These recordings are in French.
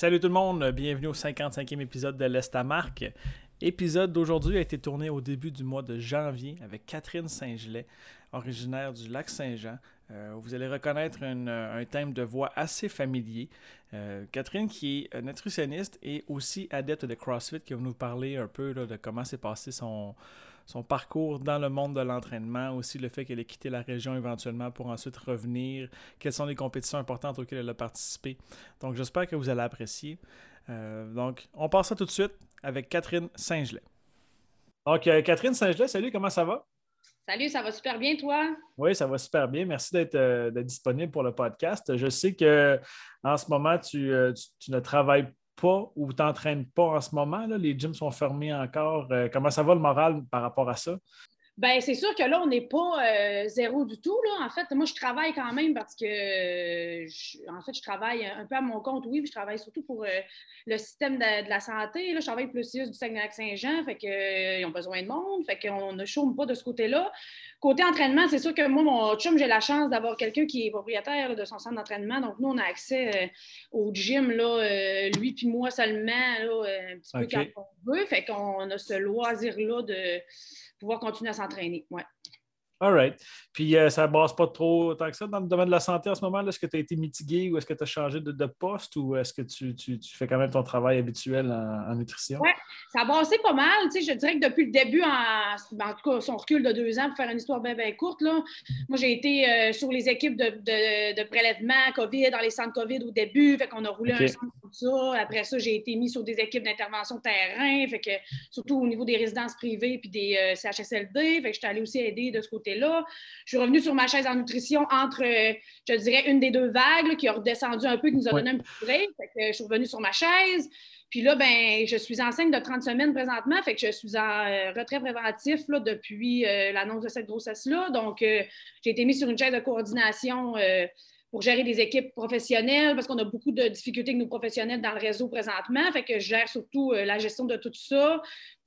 Salut tout le monde, bienvenue au 55e épisode de l'Estamarque. Épisode d'aujourd'hui a été tourné au début du mois de janvier avec Catherine Saint-Gelais, originaire du lac Saint-Jean. Euh, vous allez reconnaître un thème de voix assez familier. Euh, Catherine qui est nutritionniste et aussi adepte de CrossFit qui va nous parler un peu de comment s'est passé son, son parcours dans le monde de l'entraînement, aussi le fait qu'elle ait quitté la région éventuellement pour ensuite revenir, quelles sont les compétitions importantes auxquelles elle a participé. Donc j'espère que vous allez apprécier. Euh, donc on passe ça tout de suite avec Catherine Saint-Gelais. Donc euh, Catherine Saint-Gelais, salut, comment ça va? Salut, ça va super bien, toi? Oui, ça va super bien. Merci d'être euh, disponible pour le podcast. Je sais que en ce moment, tu, tu ne travailles pas ou t'entraînes pas en ce moment? Les gyms sont fermés encore. Euh, comment ça va le moral par rapport à ça? Bien, c'est sûr que là, on n'est pas euh, zéro du tout. Là. En fait, moi, je travaille quand même parce que, en fait, je travaille un peu à mon compte, oui, puis je travaille surtout pour euh, le système de, la santé. Là. Je travaille plus du Saguenay-Lac-Saint-Jean, fait qu'ils ont besoin de monde, fait qu'on ne chôme pas de ce côté-là. Côté entraînement, c'est sûr que moi, mon chum, j'ai la chance d'avoir quelqu'un qui est propriétaire de son centre d'entraînement. Donc, nous, on a accès euh, au gym, là, euh, lui puis moi seulement, euh, un petit peu quand on veut. Fait qu'on a ce loisir-là de pouvoir continuer à s'entraîner. Ouais. All right. Puis euh, ça ne brasse pas trop tant que ça dans le domaine de la santé en ce moment? Est-ce que tu as été mitigué ou est-ce que tu as changé de, poste ou est-ce que tu, fais quand même ton travail habituel en, nutrition? Oui, ça a brassé pas mal. je dirais que depuis le début, en, en, tout cas, son recul de deux ans, pour faire une histoire bien, bien courte, là, moi j'ai été euh, sur les équipes de, prélèvement COVID, dans les centres COVID au début. Fait qu'on a roulé un centre ça. Après ça, j'ai été mis sur des équipes d'intervention terrain. Fait que surtout au niveau des résidences privées puis des euh, CHSLD. Fait que j'étais allée aussi aider de ce côté là Je suis revenue sur ma chaise en nutrition entre, euh, je dirais, une des deux vagues qui a redescendu un peu, qui nous a donné un petit break. je suis revenue sur ma chaise. Puis là, ben, je suis enceinte de 30 semaines présentement, fait que je suis en euh, retrait préventif là, depuis euh, l'annonce de cette grossesse-là. Donc, j'ai été mise sur une chaise de coordination pour gérer des équipes professionnelles parce qu'on a beaucoup de difficultés avec nos professionnels dans le réseau présentement. Fait que je gère surtout la gestion de tout ça.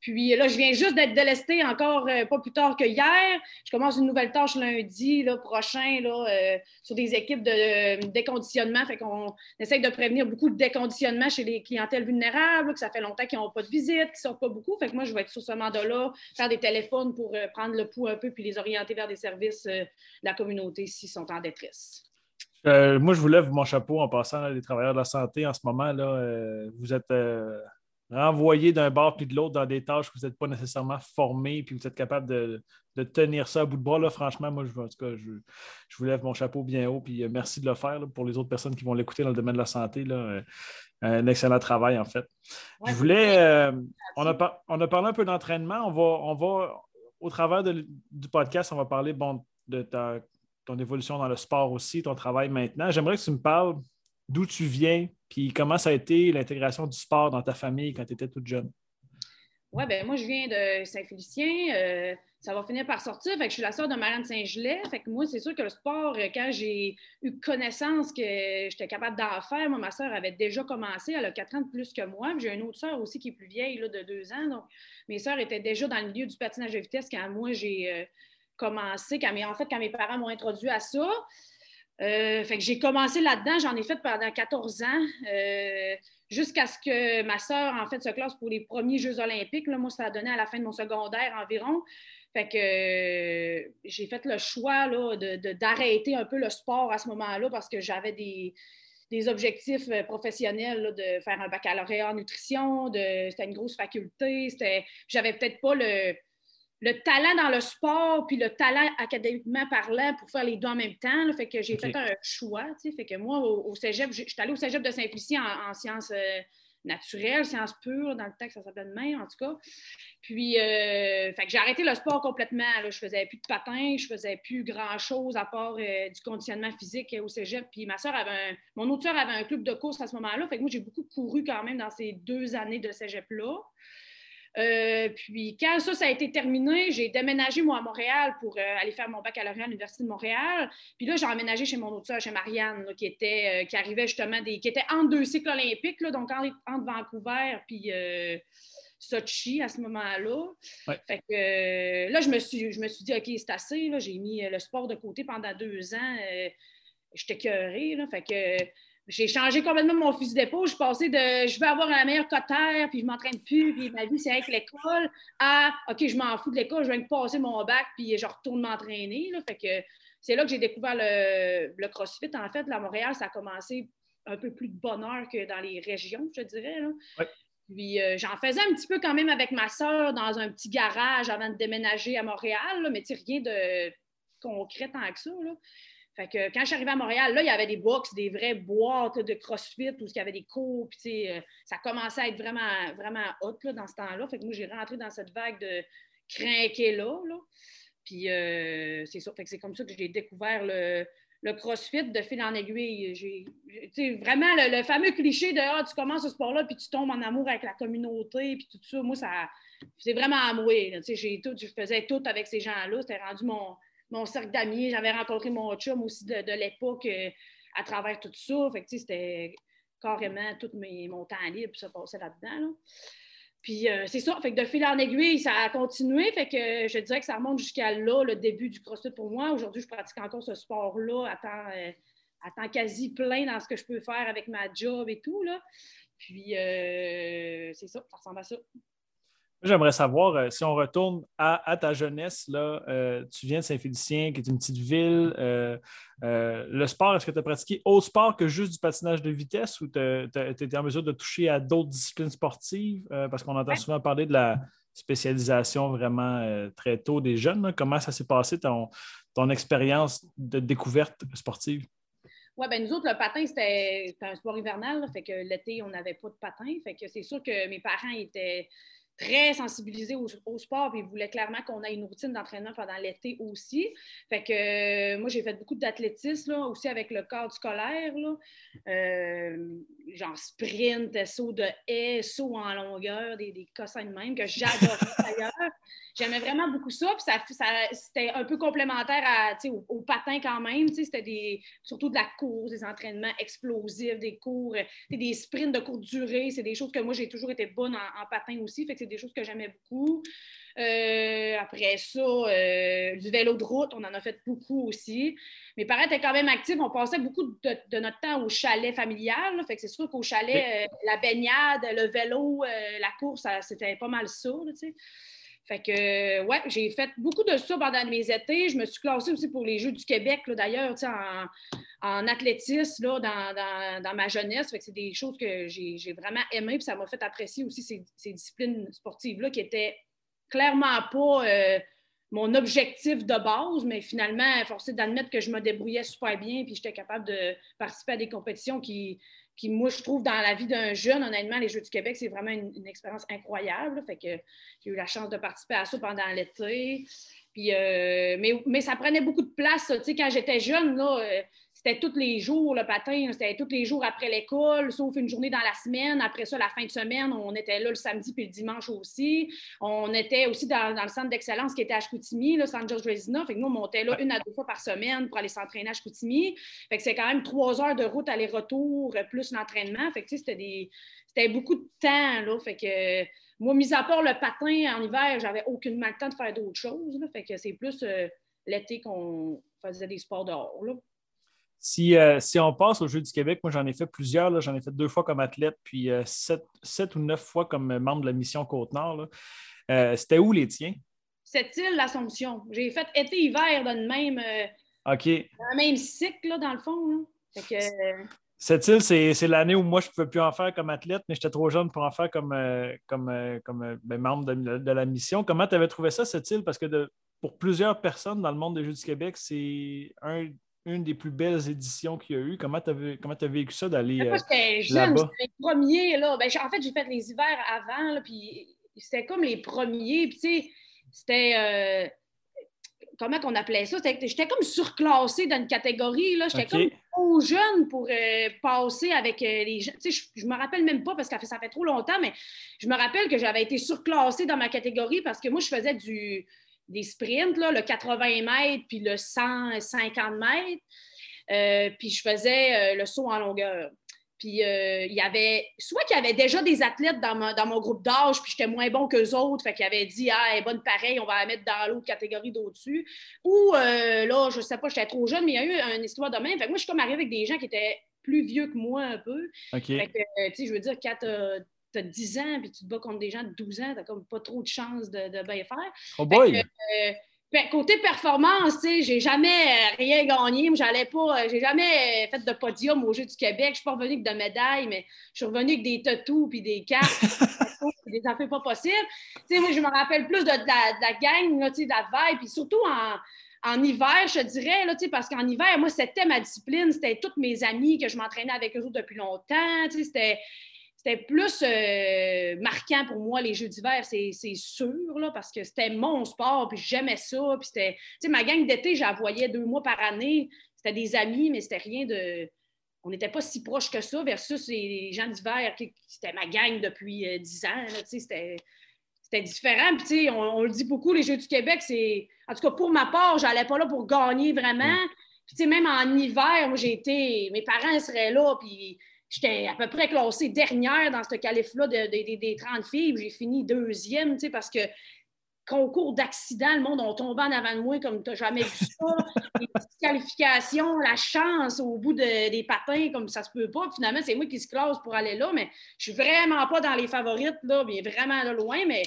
Puis là, je viens juste d'être délestée encore euh, pas plus tard que hier. Je commence une nouvelle tâche lundi prochain là, euh, sur des équipes de euh, déconditionnement. Fait qu'on essaye de prévenir beaucoup de déconditionnement chez les clientèles vulnérables, que ça fait longtemps qu'ils n'ont pas de visite, qu'ils ne sortent pas beaucoup. Fait que moi, je vais être sur ce mandat-là, faire des téléphones pour prendre le pouls un peu puis les orienter vers des services de la communauté s'ils sont en détresse. Moi, je vous lève mon chapeau en passant les travailleurs de la santé en ce moment. Là, vous êtes renvoyer d'un bord puis de l'autre dans des tâches que vous n'êtes pas nécessairement formé puis vous êtes capable de, tenir ça à bout de bras. Là, franchement, moi, je, en tout cas, je, vous lève mon chapeau bien haut puis euh, merci de le faire pour les autres personnes qui vont l'écouter dans le domaine de la santé. Là, euh, un excellent travail, en fait. je voulais. Euh, on, a, on a parlé un peu d'entraînement. On va, on va, au travers du podcast, on va parler bon, de ta, ton évolution dans le sport aussi, ton travail maintenant. J'aimerais que tu me parles d'où tu viens, puis comment ça a été l'intégration du sport dans ta famille quand tu étais toute jeune? Oui, ben moi, je viens de Saint-Félicien. Euh, ça va finir par sortir. Fait que je suis la sœur de Marianne Saint-Gelais. Fait que moi, c'est sûr que le sport, euh, quand j'ai eu connaissance que j'étais capable d'en faire, moi, ma sœur avait déjà commencé. Elle a quatre ans de plus que moi. J'ai une autre sœur aussi qui est plus vieille, là, de deux ans. Donc, mes sœurs étaient déjà dans le milieu du patinage de vitesse quand moi, j'ai euh, commencé, quand en fait, quand mes parents m'ont introduit à ça. Euh, fait que j'ai commencé là-dedans, j'en ai fait pendant 14 ans, euh, jusqu'à ce que ma sœur, en fait, se classe pour les premiers Jeux olympiques. Là, moi, ça a donné à la fin de mon secondaire environ. Fait que euh, j'ai fait le choix d'arrêter un peu le sport à ce moment-là parce que j'avais des, objectifs professionnels de faire un baccalauréat en nutrition, c'était une grosse faculté, j'avais peut-être pas le, le talent dans le sport puis le talent académiquement parlant pour faire les deux en même temps. fait que j'ai fait un choix. Fait que moi, au, cégep, je suis allée au cégep de Saint-Lucie en, sciences euh, naturelles, sciences pures, dans le texte, ça s'appelle demain, en tout cas. Puis, euh, fait que j'ai arrêté le sport complètement. Là. Je faisais plus de patin, je faisais plus grand-chose à part euh, du conditionnement physique au cégep. Puis ma soeur avait un, mon autre soeur avait un club de course à ce moment-là. Fait que moi, j'ai beaucoup couru quand même dans ces deux années de cégep-là. Euh, puis quand ça, ça a été terminé, j'ai déménagé, moi, à Montréal pour euh, aller faire mon baccalauréat à l'Université de Montréal. Puis là, j'ai emménagé chez mon autre soeur, chez Marianne, qui, était, euh, qui arrivait justement des. qui était entre deux cycles olympiques, là, donc entre, Vancouver puis Sochi à ce moment-là. Fait que là, je me suis, je me suis dit, OK, c'est assez. J'ai mis le sport de côté pendant deux ans. J'étais cœurée. Fait que j'ai changé complètement mon fusil d'épaule. Je suis passée de je veux avoir la meilleure cotère, puis je m'entraîne plus, puis ma vie, c'est avec l'école, à OK, je m'en fous de l'école, je viens de passer mon bac, puis je retourne m'entraîner. Fait que c'est là que j'ai découvert le, CrossFit. En fait, à Montréal, ça a commencé un peu plus de bonheur que dans les régions, je dirais. Puis euh, j'en faisais un petit peu quand même avec ma soeur dans un petit garage avant de déménager à Montréal, mais rien de concret tant que ça. Là. Fait que quand je suis arrivée à Montréal, là, il y avait des box, des vraies boîtes de CrossFit où il y avait des cours. Puis, euh, ça commençait à être vraiment, vraiment hot là, dans ce temps-là. Fait que moi, j'ai rentré dans cette vague de crinquer là. Puis euh, c'est ça. Fait que c'est comme ça que j'ai découvert le, CrossFit de fil en aiguille. J'ai, vraiment le, fameux cliché de ah, tu commences ce sport-là, puis tu tombes en amour avec la communauté, puis tout ça. Moi, ça c'est vraiment amoué. Je faisais tout avec ces gens-là. C'était rendu mon, mon cercle d'amis. J'avais rencontré mon chum aussi de, l'époque euh, à travers tout ça. Fait que, c'était carrément tout mes, mon temps libre, ça passait là-dedans. Puis euh, c'est ça, fait que de fil en aiguille, ça a continué. Fait que je dirais que ça remonte jusqu'à là, le début du CrossFit pour moi. Aujourd'hui, je pratique encore ce sport-là à temps, euh, quasi plein dans ce que je peux faire avec ma job et tout. Là. Puis c'est ça, ça ressemble à ça. J'aimerais savoir, euh, si on retourne à, ta jeunesse, là, euh, tu viens de Saint-Félicien, qui est une petite ville. Euh, le sport, est-ce que tu as pratiqué autre sport que juste du patinage de vitesse ou tu étais en mesure de toucher à d'autres disciplines sportives? parce qu'on entend souvent parler de la spécialisation vraiment très tôt des jeunes. Comment ça s'est passé, ton, ton expérience de découverte sportive? Oui, ben nous autres, le patin, c'était un sport hivernal. fait que l'été, on n'avait pas de patin. Fait que c'est sûr que mes parents étaient très sensibilisé au, sport, puis il voulait clairement qu'on ait une routine d'entraînement pendant l'été aussi. Fait que euh, moi, j'ai fait beaucoup d'athlétisme, aussi avec le cadre scolaire, là. Euh, genre sprint, saut de haie, saut en longueur, des, des cossins de même, que j'adorais d'ailleurs. J'aimais vraiment beaucoup ça, puis ça, c'était un peu complémentaire à, au, au, patin quand même, c'était des, surtout de la course, des entraînements explosifs, des cours, des sprints de courte durée, c'est des choses que moi, j'ai toujours été bonne en, patin aussi, fait que c'est des choses que j'aimais beaucoup. Euh, après ça, euh, du vélo de route, on en a fait beaucoup aussi. Mes parents étaient quand même actifs. On passait beaucoup de, notre temps au chalet familial. fait que c'est sûr qu'au chalet, euh, la baignade, le vélo, la course, c'était pas mal ça. Fait que, ouais, j'ai fait beaucoup de ça pendant mes étés. Je me suis classée aussi pour les Jeux du Québec, d'ailleurs, en, en athlétisme là, dans, dans, ma jeunesse. C'est des choses que j'ai vraiment aimées. Puis ça m'a fait apprécier aussi ces, ces disciplines sportives-là qui étaient clairement pas euh, mon objectif de base, mais finalement, forcé d'admettre que je me débrouillais super bien, puis j'étais capable de participer à des compétitions qui, qui moi, je trouve, dans la vie d'un jeune, honnêtement, les Jeux du Québec, c'est vraiment une, expérience incroyable. Fait que j'ai eu la chance de participer à ça pendant l'été. Puis, euh, mais, mais, ça prenait beaucoup de place. Tu sais, quand j'étais jeune, là, euh, c'était tous les jours le patin, c'était tous les jours après l'école, sauf une journée dans la semaine. Après ça, la fin de semaine, on était là le samedi puis le dimanche aussi. On était aussi dans, le centre d'excellence qui était à Chicoutimi, le centre George Resina. Fait que nous, on montait là une à deux fois par semaine pour aller s'entraîner à Chicoutimi. Fait que c'est quand même trois heures de route aller-retour plus l'entraînement. Fait que c'était des... c'était beaucoup de temps, là. Fait que moi, mis à part le patin en hiver, j'avais aucunement le temps de faire d'autres choses. Fait que c'est plus euh, l'été qu'on faisait des sports dehors. Là. Euh, si, on passe aux Jeux du Québec, moi j'en ai fait plusieurs. J'en ai fait deux fois comme athlète, puis euh, sept, ou neuf fois comme membre de la mission Côte-Nord. Euh, c'était où les tiens? Cette île, l'Assomption. J'ai fait été-hiver dans le même, OK. dans le même cycle, dans le fond. Cette île, c'est l'année où moi, je ne pouvais plus en faire comme athlète, mais j'étais trop jeune pour en faire comme, euh, comme, euh, comme euh, ben, membre de, la mission. Comment tu avais trouvé ça, cette île? Parce que pour plusieurs personnes dans le monde des Jeux du Québec, c'est une des plus belles éditions qu'il y a eu. Comment tu as, vécu ça d'aller là-bas? j'étais jeune, c'était les premiers. Là. Ben, en fait, j'ai fait les hivers avant, puis c'était comme les premiers. Puis, tu sais, c'était comment qu'on appelait ça? J'étais comme surclassée dans une catégorie. J'étais comme trop jeune pour euh, passer avec euh, les gens. Je ne me rappelle même pas parce que ça fait, trop longtemps, mais je me rappelle que j'avais été surclassée dans ma catégorie parce que moi, je faisais du, des sprints, là, le 80 mètres puis le 150 mètres. Euh, puis je faisais le saut en longueur. Puis euh, il y avait, soit qu'il y avait déjà des athlètes dans, mon groupe d'âge, puis j'étais moins bon qu'eux autres, fait qu'ils avaient dit, ah, bonne pareil, on va la mettre dans l'autre catégorie d'au-dessus. Ou euh, là, je sais pas, j'étais trop jeune, mais il y a eu une histoire de même. Fait que moi, je suis comme arrivée avec des gens qui étaient plus vieux que moi un peu. Fait que, euh, tu sais, je veux dire, quand tu as 10 ans, puis tu te bats contre des gens de 12 ans, tu comme pas trop de chance de, bien faire. Oh boy! Ben, côté performance, tu sais, j'ai jamais euh, rien gagné. J'allais pas, euh, j'ai jamais fait de podium au Jeux du Québec. Je suis pas revenue avec de médailles, mais je suis revenue avec des tatous puis des cartes, des affaires pas possibles. Tu sais, moi, je me rappelle plus de, la, de la, gang, tu sais, de la vibe, puis surtout en, en hiver, je dirais, là, parce qu'en hiver, moi, c'était ma discipline, c'était toutes mes amis que je m'entraînais avec eux autres depuis longtemps. C'était c'était plus euh, marquant pour moi, les Jeux d'hiver, c'est sûr, là, parce que c'était mon sport, puis j'aimais ça. Puis c'était, tu sais, ma gang d'été, j'en voyais deux mois par année. C'était des amis, mais c'était rien de. On n'était pas si proches que ça, versus les gens d'hiver, c'était ma gang depuis euh, dix ans, tu sais, c'était c'était différent. Puis, tu sais, on, le dit beaucoup, les Jeux du Québec, c'est. En tout cas, pour ma part, j'allais pas là pour gagner vraiment. Puis, tu sais, même en hiver, moi, j'ai été. Mes parents seraient là, puis j'étais à peu près classée dernière dans ce calife-là des 30 filles. J'ai fini deuxième, tu sais, parce que concours d'accident, le monde a tombé en avant de moi comme tu n'as jamais vu ça. les qualifications, la chance au bout des patins, comme ça se peut pas. finalement, c'est moi qui se classe pour aller là, mais je suis vraiment pas dans les favorites, là, mais vraiment là, loin, mais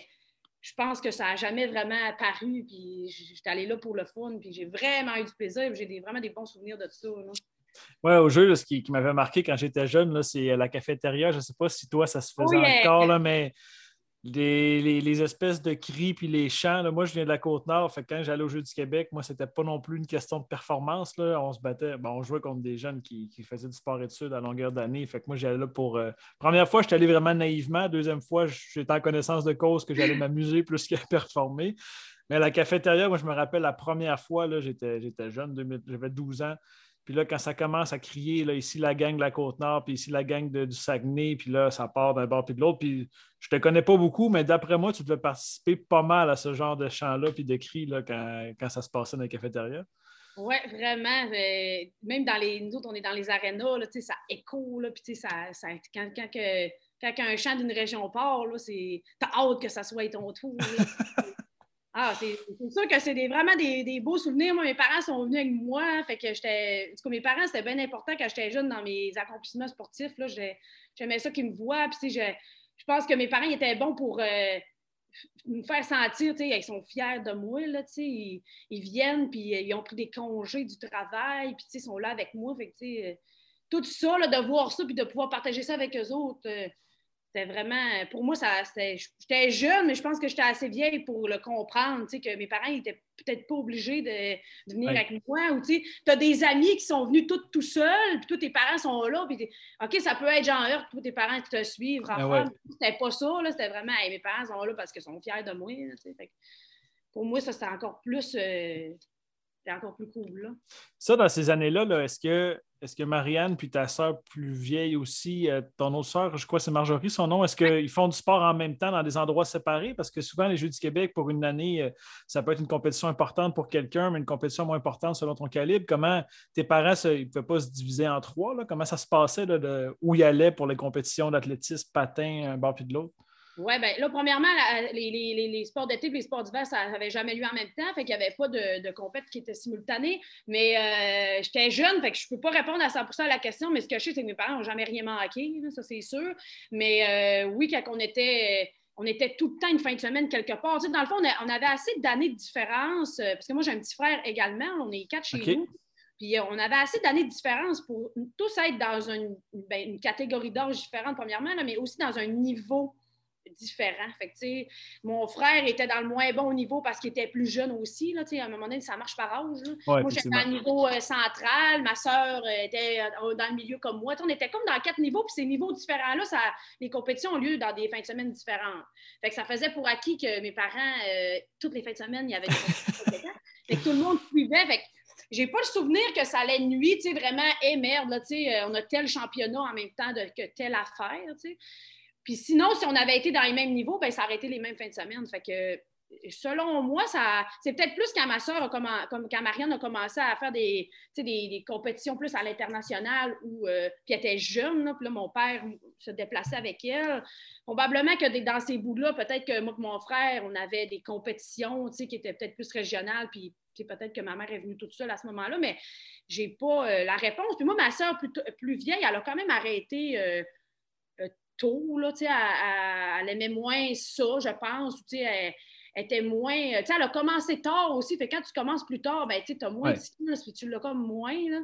je pense que ça n'a jamais vraiment apparu. Puis j'étais allée là pour le fun, puis j'ai vraiment eu du plaisir. J'ai vraiment des bons souvenirs de tout ça. Oui, au jeu, ce qui, m'avait marqué quand j'étais jeune, c'est euh, la cafétéria. Je ne sais pas si toi, ça se faisait encore, là, mais les, espèces de cris puis les chants. moi, je viens de la Côte-Nord. Fait quand j'allais au Jeu du Québec, moi, c'était pas non plus une question de performance. Là. On se battait, bon, on jouait contre des jeunes qui, faisaient du sport études à longueur d'année. Fait que moi, j'allais là pour. Euh, première fois, j'étais allé vraiment naïvement. Deuxième fois, j'étais en connaissance de cause que j'allais m'amuser plus que performer. Mais la cafétéria, moi, je me rappelle la première fois, j'étais jeune, j'avais 12 ans. Puis là, quand ça commence à crier, là, ici la gang de la Côte-Nord, puis ici la gang du Saguenay, puis là, ça part d'un bord puis de l'autre. Puis je te connais pas beaucoup, mais d'après moi, tu devais participer pas mal à ce genre de chant-là, puis de cris là, quand, ça se passait dans les cafétérias. Oui, vraiment. Euh, même dans les. Nous autres, on est dans les arénas, là, ça écho, là, puis ça, ça, quand, quand, que, quand un chant d'une région part, c'est. T'as hâte que ça soit ton tour. Ah, c'est sûr que c'est vraiment des, beaux souvenirs. Moi, mes parents sont venus avec moi. Fait que j'étais. mes parents, c'était bien important quand j'étais jeune dans mes accomplissements sportifs. J'aimais ça qu'ils me voient. Puis, je, je pense que mes parents étaient bons pour euh, me faire sentir, ils sont fiers de moi. Là, ils, ils, viennent, puis ils ont pris des congés du travail, puis ils sont là avec moi. Fait que, euh, tout ça, là, de voir ça, puis de pouvoir partager ça avec eux autres. Euh, c'était vraiment, pour moi, ça, j'étais jeune, mais je pense que j'étais assez vieille pour le comprendre, tu sais, que mes parents n'étaient peut-être pas obligés de, venir avec moi. Ou tu as des amis qui sont venus tous tout seuls, puis tous tes parents sont là, puis OK, ça peut être genre heure, tous tes parents te suivent. Ah c'était pas ça, c'était vraiment, mes parents sont là parce qu'ils sont fiers de moi. pour moi, ça, c'était encore plus... Euh, encore plus cool. Là. Ça, dans ces années-là, -là, est ce que est-ce que Marianne puis ta sœur plus vieille aussi, euh, ton autre sœur, je crois que c'est Marjorie son nom, est-ce qu'ils font du sport en même temps dans des endroits séparés? Parce que souvent, les Jeux du Québec, pour une année, euh, ça peut être une compétition importante pour quelqu'un, mais une compétition moins importante selon ton calibre. Comment tes parents, ils ne pouvaient pas se diviser en trois? Là? Comment ça se passait de, où ils allaient pour les compétitions d'athlétisme, patin, un bord puis de l'autre? Oui, bien là, premièrement, les, sports d'été et les sports d'hiver, ça n'avait jamais lieu en même temps, fait qu'il n'y avait pas de, de compétition qui était simultanée. Mais euh, j'étais jeune, fait que je ne peux pas répondre à 100% à la question, mais ce que je sais, c'est que mes parents n'ont jamais rien manqué, ça c'est sûr. Mais euh, oui, quand on était on était tout le temps une fin de semaine quelque part. dans le fond, on, avait assez d'années de différence, euh, parce que moi, j'ai un petit frère également, on est quatre chez nous. Puis on avait assez d'années de différence pour tous être dans une, ben, catégorie d'âge différente, premièrement, mais aussi dans un niveau différent. Fait que, mon frère était dans le moins bon niveau parce qu'il était plus jeune aussi. Là, à un moment donné, ça marche par âge. moi, j'étais dans le niveau euh, central. Ma soeur euh, était euh, dans le milieu comme moi. on était comme dans quatre niveaux. Puis ces niveaux différents-là, les compétitions ont lieu dans des fins de semaine différentes. Fait que ça faisait pour acquis que mes parents, toutes les fins de semaine, il y avait des compétitions Fait que tout le monde suivait. Fait que j'ai pas le souvenir que ça allait nuit, tu sais, vraiment, et eh, merde, là, tu sais, on a tel championnat en même temps de, que telle affaire, tu sais. Puis sinon, si on avait été dans les mêmes niveaux, ben, ça aurait été les mêmes fins de semaine. Fait que selon moi, ça, c'est peut-être plus quand ma soeur, comme quand Marianne a commencé à faire des, compétitions plus à l'international, où, euh, puis elle était jeune, puis là, mon père se déplaçait avec elle. Probablement que dans ces bouts-là, peut-être que moi et mon frère, on avait des compétitions qui étaient peut-être plus régionales, puis peut-être que ma mère est venue toute seule à ce moment-là, mais j'ai pas euh, la réponse. Puis moi, ma soeur plus, plus, vieille, elle a quand même arrêté. Euh, tôt. Là, elle, elle, aimait moins ça, je pense. Elle, elle était moins. Elle a commencé tard aussi. Fait quand tu commences plus tard, ben, tu as moins de skills, puis tu l'as comme moins. Là.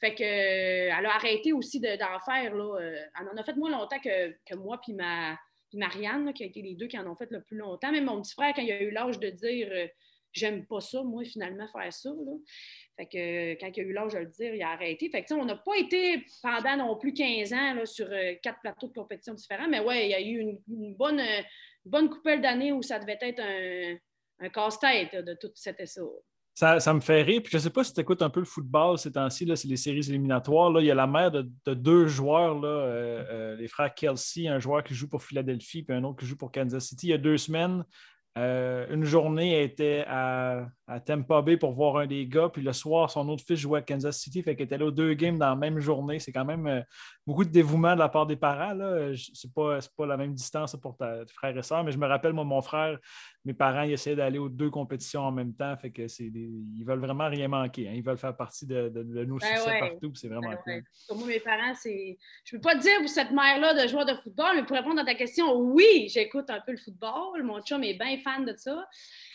Fait que, euh, elle a arrêté aussi d'en faire. Là. Euh, elle en a fait moins longtemps que, que moi, puis ma, Marianne, qui a été les deux qui en ont fait le plus longtemps. Même mon petit frère, quand il a eu l'âge de dire euh, j'aime pas ça, moi, finalement, faire ça. Là. Fait que quand il a eu l'âge de le dire, il a arrêté. Fait que, on n'a pas été pendant non plus 15 ans là, sur euh, quatre plateaux de compétition différents, mais ouais, il y a eu une, bonne, euh, bonne d'années où ça devait être un, casse-tête de tout cet essai. Ça, ça, me fait rire. Puis je ne sais pas si tu écoutes un peu le football ces temps-ci, c'est les séries éliminatoires. Là. Il y a la mère de, deux joueurs, là, euh, les frères Kelsey, un joueur qui joue pour Philadelphie, puis un autre qui joue pour Kansas City. Il y a deux semaines, une journée était à, à Tampa Bay pour voir un des gars. Puis le soir, son autre fils jouait à Kansas City. Fait qu'il était là aux deux games dans la même journée. C'est quand même euh, beaucoup de dévouement de la part des parents. Ce n'est pas, pas la même distance pour ta, tes frères et sœurs. Mais je me rappelle, moi, mon frère, mes parents, ils essayaient d'aller aux deux compétitions en même temps. Fait que c'est ils veulent vraiment rien manquer. Hein. Ils veulent faire partie de, de, nos ben succès partout. C'est vraiment ben cool. Pour moi, mes parents, c'est. Je ne peux pas te dire pour cette mère-là de joueur de football, mais pour répondre à ta question, oui, j'écoute un peu le football. Mon chum est bien fan de ça.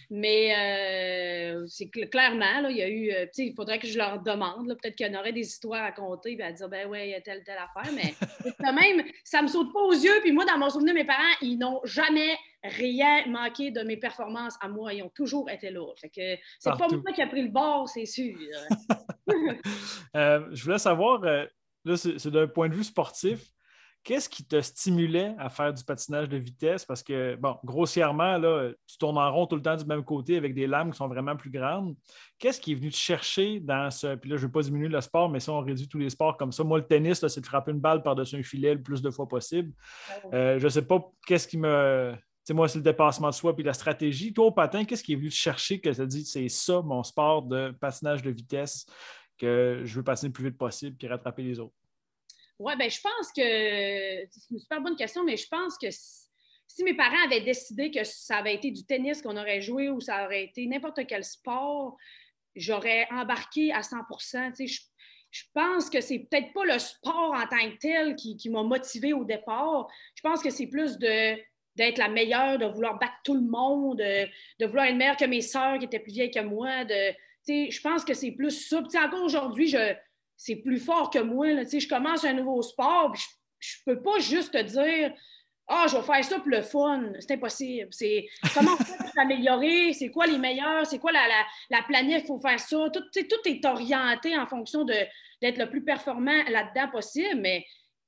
Mais euh, c'est clairement, là, il y a eu, euh, il faudrait que je leur demande. Peut-être qu'il y en aurait des histoires à compter et à dire, ben ouais, il y a telle, telle affaire. Mais quand même, ça me saute pas aux yeux. Puis moi, dans mon souvenir, mes parents, ils n'ont jamais rien manqué de mes performances à moi. Ils ont toujours été là. Fait que c'est pas moi qui a pris le bord, c'est sûr. Euh, je voulais savoir, là, c'est d'un point de vue sportif, Qu'est-ce qui te stimulait à faire du patinage de vitesse? Parce que, bon, grossièrement, là, tu tournes en rond tout le temps du même côté avec des lames qui sont vraiment plus grandes. Qu'est-ce qui est venu te chercher dans ce. Puis là, je ne veux pas diminuer le sport, mais si on réduit tous les sports comme ça, moi, le tennis, c'est de frapper une balle par-dessus un filet le plus de fois possible. Ah euh, je ne sais pas qu'est-ce qui me. Tu sais, moi, c'est le dépassement de soi puis la stratégie. Toi, au patin, qu'est-ce qui est venu te chercher que tu as dit c'est ça, mon sport de patinage de vitesse, que je veux patiner le plus vite possible puis rattraper les autres? Oui, ben je pense que c'est une super bonne question, mais je pense que si, mes parents avaient décidé que ça avait été du tennis qu'on aurait joué ou ça aurait été n'importe quel sport, j'aurais embarqué à 100 je, je pense que c'est peut-être pas le sport en tant que tel qui, m'a motivé au départ. Je pense que c'est plus de d'être la meilleure, de vouloir battre tout le monde, de, vouloir être meilleure que mes sœurs qui étaient plus vieilles que moi. De, je pense que c'est plus ça. encore aujourd'hui, je, c'est plus fort que moi. Là. Je commence un nouveau sport, je ne peux pas juste te dire Ah, je vais faire ça pour le fun. C'est impossible. C'est comment on fait pour s'améliorer, c'est quoi les meilleurs, c'est quoi la, la, la planète, il faut faire ça? Tout, tout est orienté en fonction d'être le plus performant là-dedans possible, mais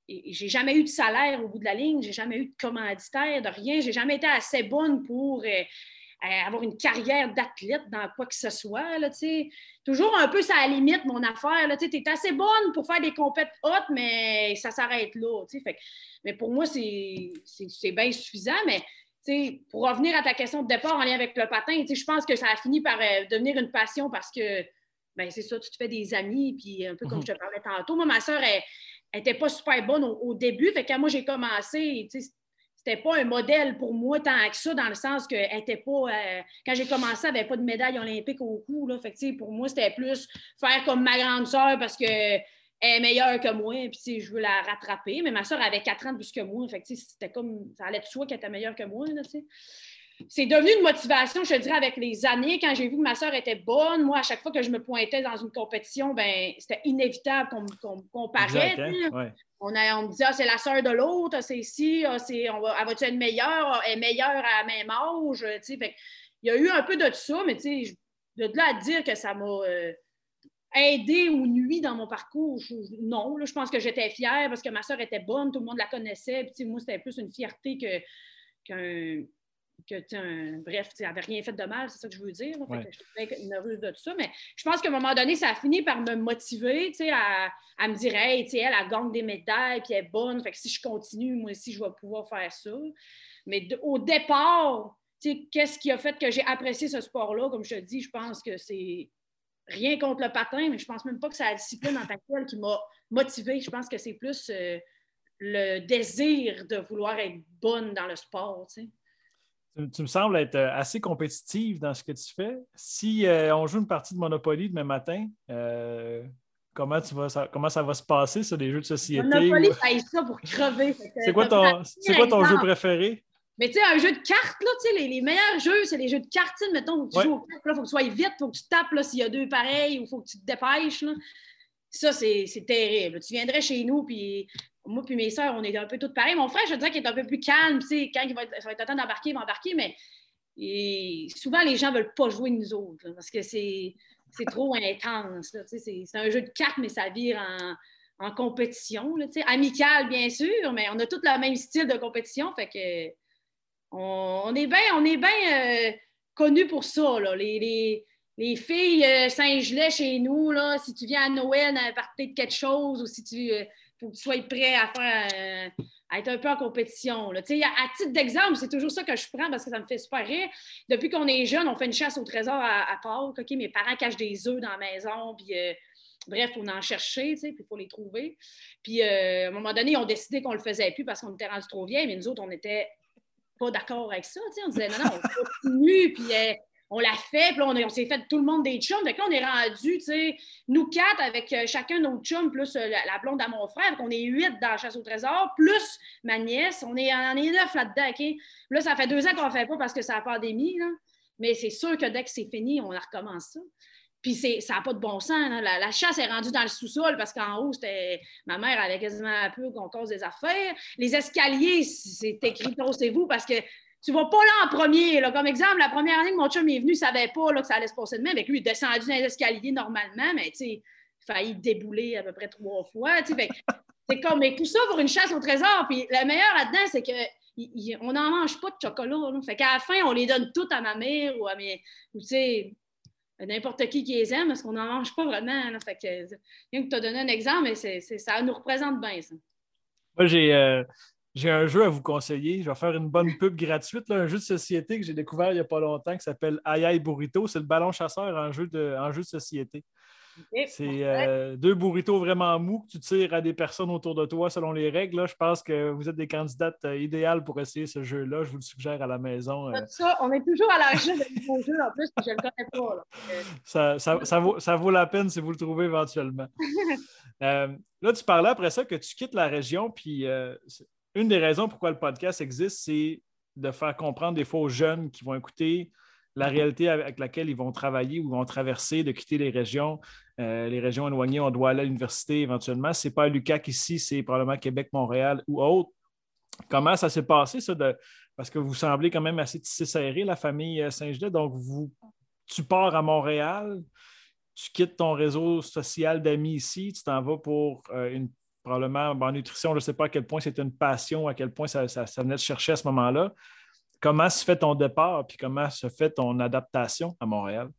j'ai jamais eu de salaire au bout de la ligne, j'ai jamais eu de commanditaire, de rien, j'ai jamais été assez bonne pour. Euh, avoir une carrière d'athlète dans quoi que ce soit. Là, Toujours un peu ça à la limite, mon affaire. Tu es assez bonne pour faire des compètes hautes, mais ça s'arrête là. Fait, mais pour moi, c'est bien suffisant. Mais pour revenir à ta question de départ en lien avec le patin, je pense que ça a fini par euh, devenir une passion parce que ben, c'est ça, tu te fais des amis, puis un peu comme mhm. je te parlais tantôt. Moi, ma soeur, elle n'était pas super bonne au, au début. Fait que quand moi, j'ai commencé, c'était pas un modèle pour moi tant que ça, dans le sens que était pas. Euh, quand j'ai commencé, elle n'avait pas de médaille olympique au cou. Là, fait que, pour moi, c'était plus faire comme ma grande sœur parce qu'elle est meilleure que moi, puis je veux la rattraper. Mais ma soeur avait 4 ans de plus que moi. Fait c'était comme. Ça allait de soi qu'elle était meilleure que moi. Là, c'est devenu une motivation, je te dirais, avec les années. Quand j'ai vu que ma soeur était bonne, moi, à chaque fois que je me pointais dans une compétition, ben, c'était inévitable qu'on me comparait. Hein? on, me disait, ah, c'est la soeur de l'autre, ah, c'est ici, ah, on va, elle va-tu être meilleure? Elle est meilleure à la même âge? il y a eu un peu de ça, mais de là à dire que ça m'a euh, aidé ou nuit dans mon parcours, non. je pense que j'étais fière parce que ma soeur était bonne, tout le monde la connaissait. moi, c'était plus une fierté qu'un que, bref, tu n'avais rien fait de mal, c'est ça que je veux dire. je suis très nerveuse de tout ça. Mais je pense qu'à un moment donné, ça a fini par me motiver à, à me dire Hey, elle, a gagne des médailles, puis elle est bonne. Fait que si je continue, moi aussi, je vais pouvoir faire ça. Mais au départ, qu'est-ce qui a fait que j'ai apprécié ce sport-là? Comme je te dis, je pense que c'est rien contre le patin, mais je pense même pas que c'est la discipline en tant que telle qui m'a motivée. Je pense que c'est plus euh, le désir de vouloir être bonne dans le sport. Tu, me sembles être euh, assez compétitive dans ce que tu fais. Si euh, on joue une partie de Monopoly demain matin, euh, comment, tu vas, ça, comment ça va se passer sur les jeux de société? Monopoly, ça ça pour crever. C'est quoi ton, quoi ton jeu préféré? Mais tu sais, un jeu de cartes, là, tu sais, les, les, meilleurs jeux, c'est les jeux de cartes. Mettons, que tu joues aux cartes, il faut que tu sois vite, il faut que tu tapes s'il y a deux pareils, ou il faut que tu te dépêches. Là. Ça, c'est terrible. Tu viendrais chez nous, puis moi puis mes soeurs, on est un peu toutes pareilles. Mon frère, je dirais qu'il est un peu plus calme. Quand il va être, temps d'embarquer, il va embarquer, mais souvent, les gens ne veulent pas jouer nous autres parce que c'est trop intense. C'est un jeu de cartes, mais ça vire en, compétition. Là, amical, bien sûr, mais on a tous le même style de compétition. Fait que on, est bien on est bien euh, connus pour ça. Là. Les, les, filles euh, Saint-Gelais chez nous, là, si tu viens à Noël à partir de quelque chose ou si tu. Euh, faut que tu sois prêt à faire euh, à être un peu en compétition. Là. À titre d'exemple, c'est toujours ça que je prends parce que ça me fait super rire. Depuis qu'on est jeune, on fait une chasse au trésor à, à Pâques. mes parents cachent des œufs dans la maison, puis euh, bref, on en chercher, puis il faut les trouver. Puis euh, à un moment donné, ils ont décidé qu'on ne le faisait plus parce qu'on était rendu trop vieille, mais nous autres, on n'était pas d'accord avec ça. On disait non, non, on continue, puis on l'a fait, puis là, on, s'est fait tout le monde des chums. Fait là, on est rendu, tu sais, nous quatre avec euh, chacun nos chums, plus euh, la, blonde à mon frère. on est huit dans la chasse au trésor, plus ma nièce. On est, est neuf là-dedans, OK? Là, ça fait deux ans qu'on ne fait pas parce que c'est la pandémie, là. Mais c'est sûr que dès que c'est fini, on recommence ça. Puis ça n'a pas de bon sens. La, chasse est rendue dans le sous-sol parce qu'en haut, c'était ma mère avait quasiment un peu qu'on cause des affaires. Les escaliers, c'est écrit c'est vous parce que tu vas pas là en premier. Là. Comme exemple, la première année que mon chum est venu, il savait pas là, que ça allait se passer de même. Avec lui, il est descendu dans les escaliers normalement, mais il a failli débouler à peu près trois fois. C'est comme, mais tout ça pour une chasse au trésor. Puis le meilleur là-dedans, c'est que on n'en mange pas de chocolat. Fait qu'à la fin, on les donne toutes à ma mère ou à mes. Ou, n'importe qui qui les aime, parce qu'on n'en mange pas vraiment. Fait que, que tu as donné un exemple, mais ça nous représente bien, ça. Moi, j'ai. Euh, j'ai un jeu à vous conseiller. Je vais faire une bonne pub gratuite, un jeu de société que j'ai découvert il n'y a pas longtemps qui s'appelle Aïe Burrito. C'est le ballon chasseur en jeu de, en jeu de société. C'est euh, deux burritos vraiment mous que tu tires à des personnes autour de toi selon les règles. Je pense que vous êtes des candidates euh, idéales pour essayer ce jeu-là. Je vous le suggère à la maison. Euh. Ça, on est toujours à la recherche de nouveaux jeux en plus, je ne le connais pas. Ça, ça, ça, vaut, ça, vaut, la peine si vous le trouvez éventuellement. là, tu parlais après ça que tu quittes la région, puis une des raisons pourquoi le podcast existe, c'est de faire comprendre des fois aux jeunes qui vont écouter la réalité avec laquelle ils vont travailler ou vont traverser, de quitter les régions, euh, les régions éloignées, on doit aller à l'université éventuellement. Ce n'est pas à l'UQAC ici, c'est probablement Québec, Montréal ou autre. Comment ça s'est passé, ça, de... parce que vous semblez quand même assez tissé serré, la famille euh, Saint-Gelais. Donc, vous, tu pars à Montréal, tu quittes ton réseau social d'amis ici, tu t'en vas pour euh, une probablement en nutrition, je ne sais pas à quel point c'était une passion, à quel point ça, venait de chercher à ce moment-là. Comment se fait ton départ, puis comment se fait ton adaptation à Montréal?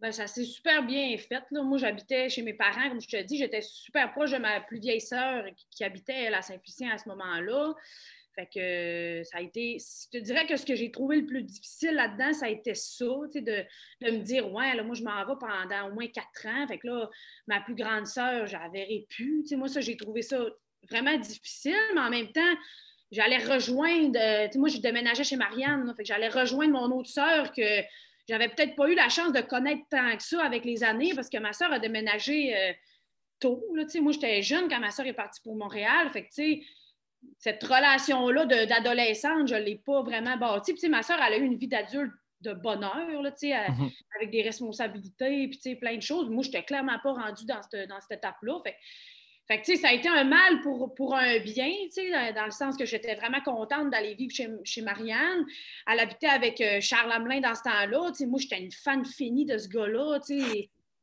Ben, ça s'est super bien fait. Moi, j'habitais chez mes parents, comme je te dis, j'étais super proche de ma plus vieille sœur qui, habitait à Saint-Félicien à ce moment-là. Fait que ça a été, je te dirais que ce que j'ai trouvé le plus difficile là-dedans, ça a été ça, de, de me dire, ouais, là, moi, je m'en vais pendant au moins quatre ans. Fait que là, ma plus grande sœur, j'avais pu. moi, ça, j'ai trouvé ça vraiment difficile, mais en même temps, j'allais rejoindre, euh, moi, je déménageais chez Marianne, fait que j'allais rejoindre mon autre sœur que j'avais peut-être pas eu la chance de connaître tant que ça avec les années parce que ma sœur a déménagé euh, tôt. Là, moi, j'étais jeune quand ma sœur est partie pour Montréal. Fait que, cette relation-là d'adolescente, je ne l'ai pas vraiment bâtie. Puis, ma soeur, elle a eu une vie d'adulte de bonheur, là, mm avec des responsabilités, puis plein de choses. Moi, je n'étais clairement pas rendue dans cette, dans cette étape-là. Fait, fait que, ça a été un mal pour, pour un bien, dans, dans le sens que j'étais vraiment contente d'aller vivre chez, chez, Marianne. Elle habitait avec euh, Charles Hamelin dans ce temps-là. Moi, j'étais une fan finie de ce gars-là.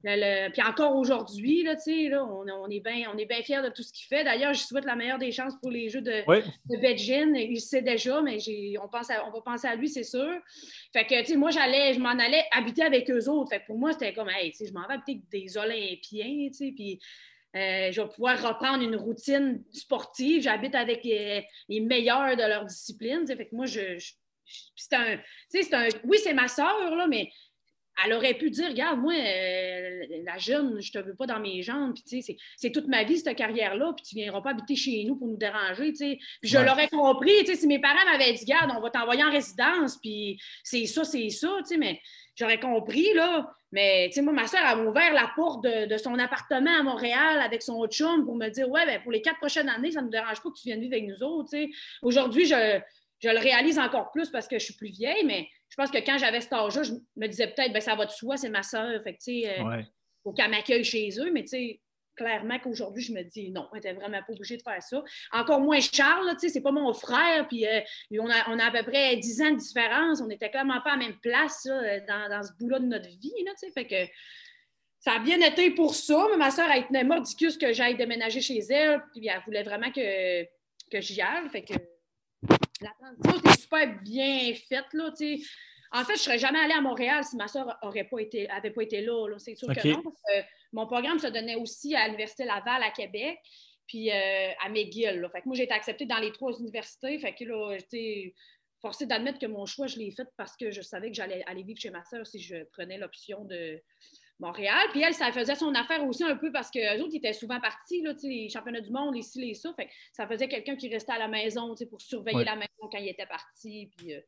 Puis encore aujourd'hui, là, là, on, on, est bien bien fiers de tout ce qu'il fait. D'ailleurs, je souhaite la meilleure des chances pour les jeux de, oui. de Il sait déjà, mais on, pense on va penser à lui, c'est sûr. Fait que, moi, j'allais, je m'en allais habiter avec eux autres. Fait pour moi, c'était comme, hey, je m'en vais habiter avec des Olympiens, puis euh, je vais pouvoir reprendre une routine sportive. J'habite avec les, meilleurs de leur discipline. Fait que moi, je, c'est un, un, Oui, c'est ma soeur, là, mais elle aurait pu dire Regarde, moi, euh, la jeune, je te veux pas dans mes jambes, puis c'est toute ma vie, cette carrière-là, puis tu viendras pas habiter chez nous pour nous déranger. Puis je l'aurais compris, si mes parents m'avaient dit Regarde, on va t'envoyer en résidence, puis c'est ça, c'est ça, mais j'aurais compris, là. Mais, tu sais, moi, ma soeur a ouvert la porte de, son appartement à Montréal avec son chum pour me dire, ouais, ben, pour les quatre prochaines années, ça ne me dérange pas que tu viennes vivre avec nous autres, tu sais. Aujourd'hui, je, je, le réalise encore plus parce que je suis plus vieille, mais je pense que quand j'avais cet âge-là, je me disais peut-être, ben, ça va de soi, c'est ma soeur, fait que, tu sais, euh, faut qu'elle m'accueille chez eux, mais, tu sais, clairement qu'aujourd'hui, je me dis non, on n'était vraiment pas obligé de faire ça. Encore moins Charles, tu sais, c'est pas mon frère, puis euh, on, a, on, a, à peu près 10 ans de différence. On n'était clairement pas à la même place dans, dans, ce bout-là de notre vie, là, tu sais, fait que ça a bien été pour ça, mais ma soeur, elle était mordicus que j'aille déménager chez elle, puis elle voulait vraiment que, que j'y aille, fait que la transition était super bien faite, là, tu sais. En fait, je ne serais jamais allée à Montréal si ma soeur n'avait pas, été, pas été là. C'est sûr que non. mon programme se donnait aussi à l'Université Laval à Québec, puis euh, à McGill. Fait que moi, j'ai été acceptée dans les trois universités. Fait que là, j'étais forcée d'admettre que mon choix, je l'ai fait parce que je savais que j'allais aller vivre chez ma soeur si je prenais l'option de Montréal. Puis elle, ça faisait son affaire aussi un peu parce qu'eux autres, ils étaient souvent partis, là, les championnats du monde, les ci, les ça. Fait ça faisait quelqu'un qui restait à la maison pour surveiller la maison quand il était parti. Puis, euh,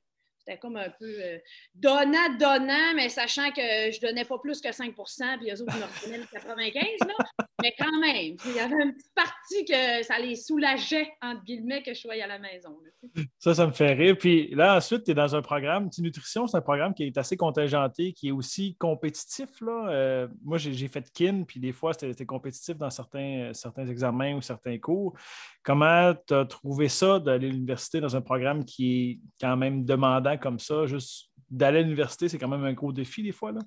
c'était comme un peu euh, donnant, donnant, mais sachant que je donnais pas plus que 5 puis eux autres me redonnaient le 95 là. Mais quand même, il y avait une petite partie que ça les soulageait, entre guillemets, que je sois à la maison. ça, ça me fait rire. Puis là, ensuite, tu es dans un programme. Nutrition, c'est un programme qui est assez contingenté, qui est aussi compétitif. Là. Euh, moi, j'ai fait KIN, puis des fois, c'était compétitif dans certains, certains examens ou certains cours. Comment tu as trouvé ça d'aller à l'université dans un programme qui est quand même demandant comme ça? Juste d'aller à l'université, c'est quand même un gros défi des fois. Là.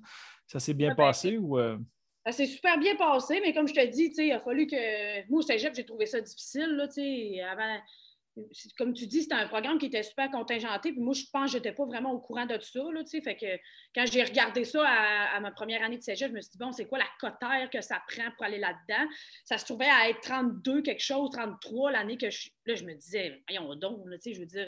Ça s'est bien passé ou. Euh? Ça s'est super bien passé, mais comme je te dis, il a fallu que. Moi, au cégep, j'ai trouvé ça difficile. Là, avant... Comme tu dis, c'était un programme qui était super contingenté. Puis moi, je pense que je n'étais pas vraiment au courant de tout ça. Là, fait que quand j'ai regardé ça à, ma première année de cégep, je me suis dit, bon, c'est quoi la cotère que ça prend pour aller là-dedans? Ça se trouvait à être 32 quelque chose, 33 l'année que je. Là, je me disais, voyons donc, je veux dire,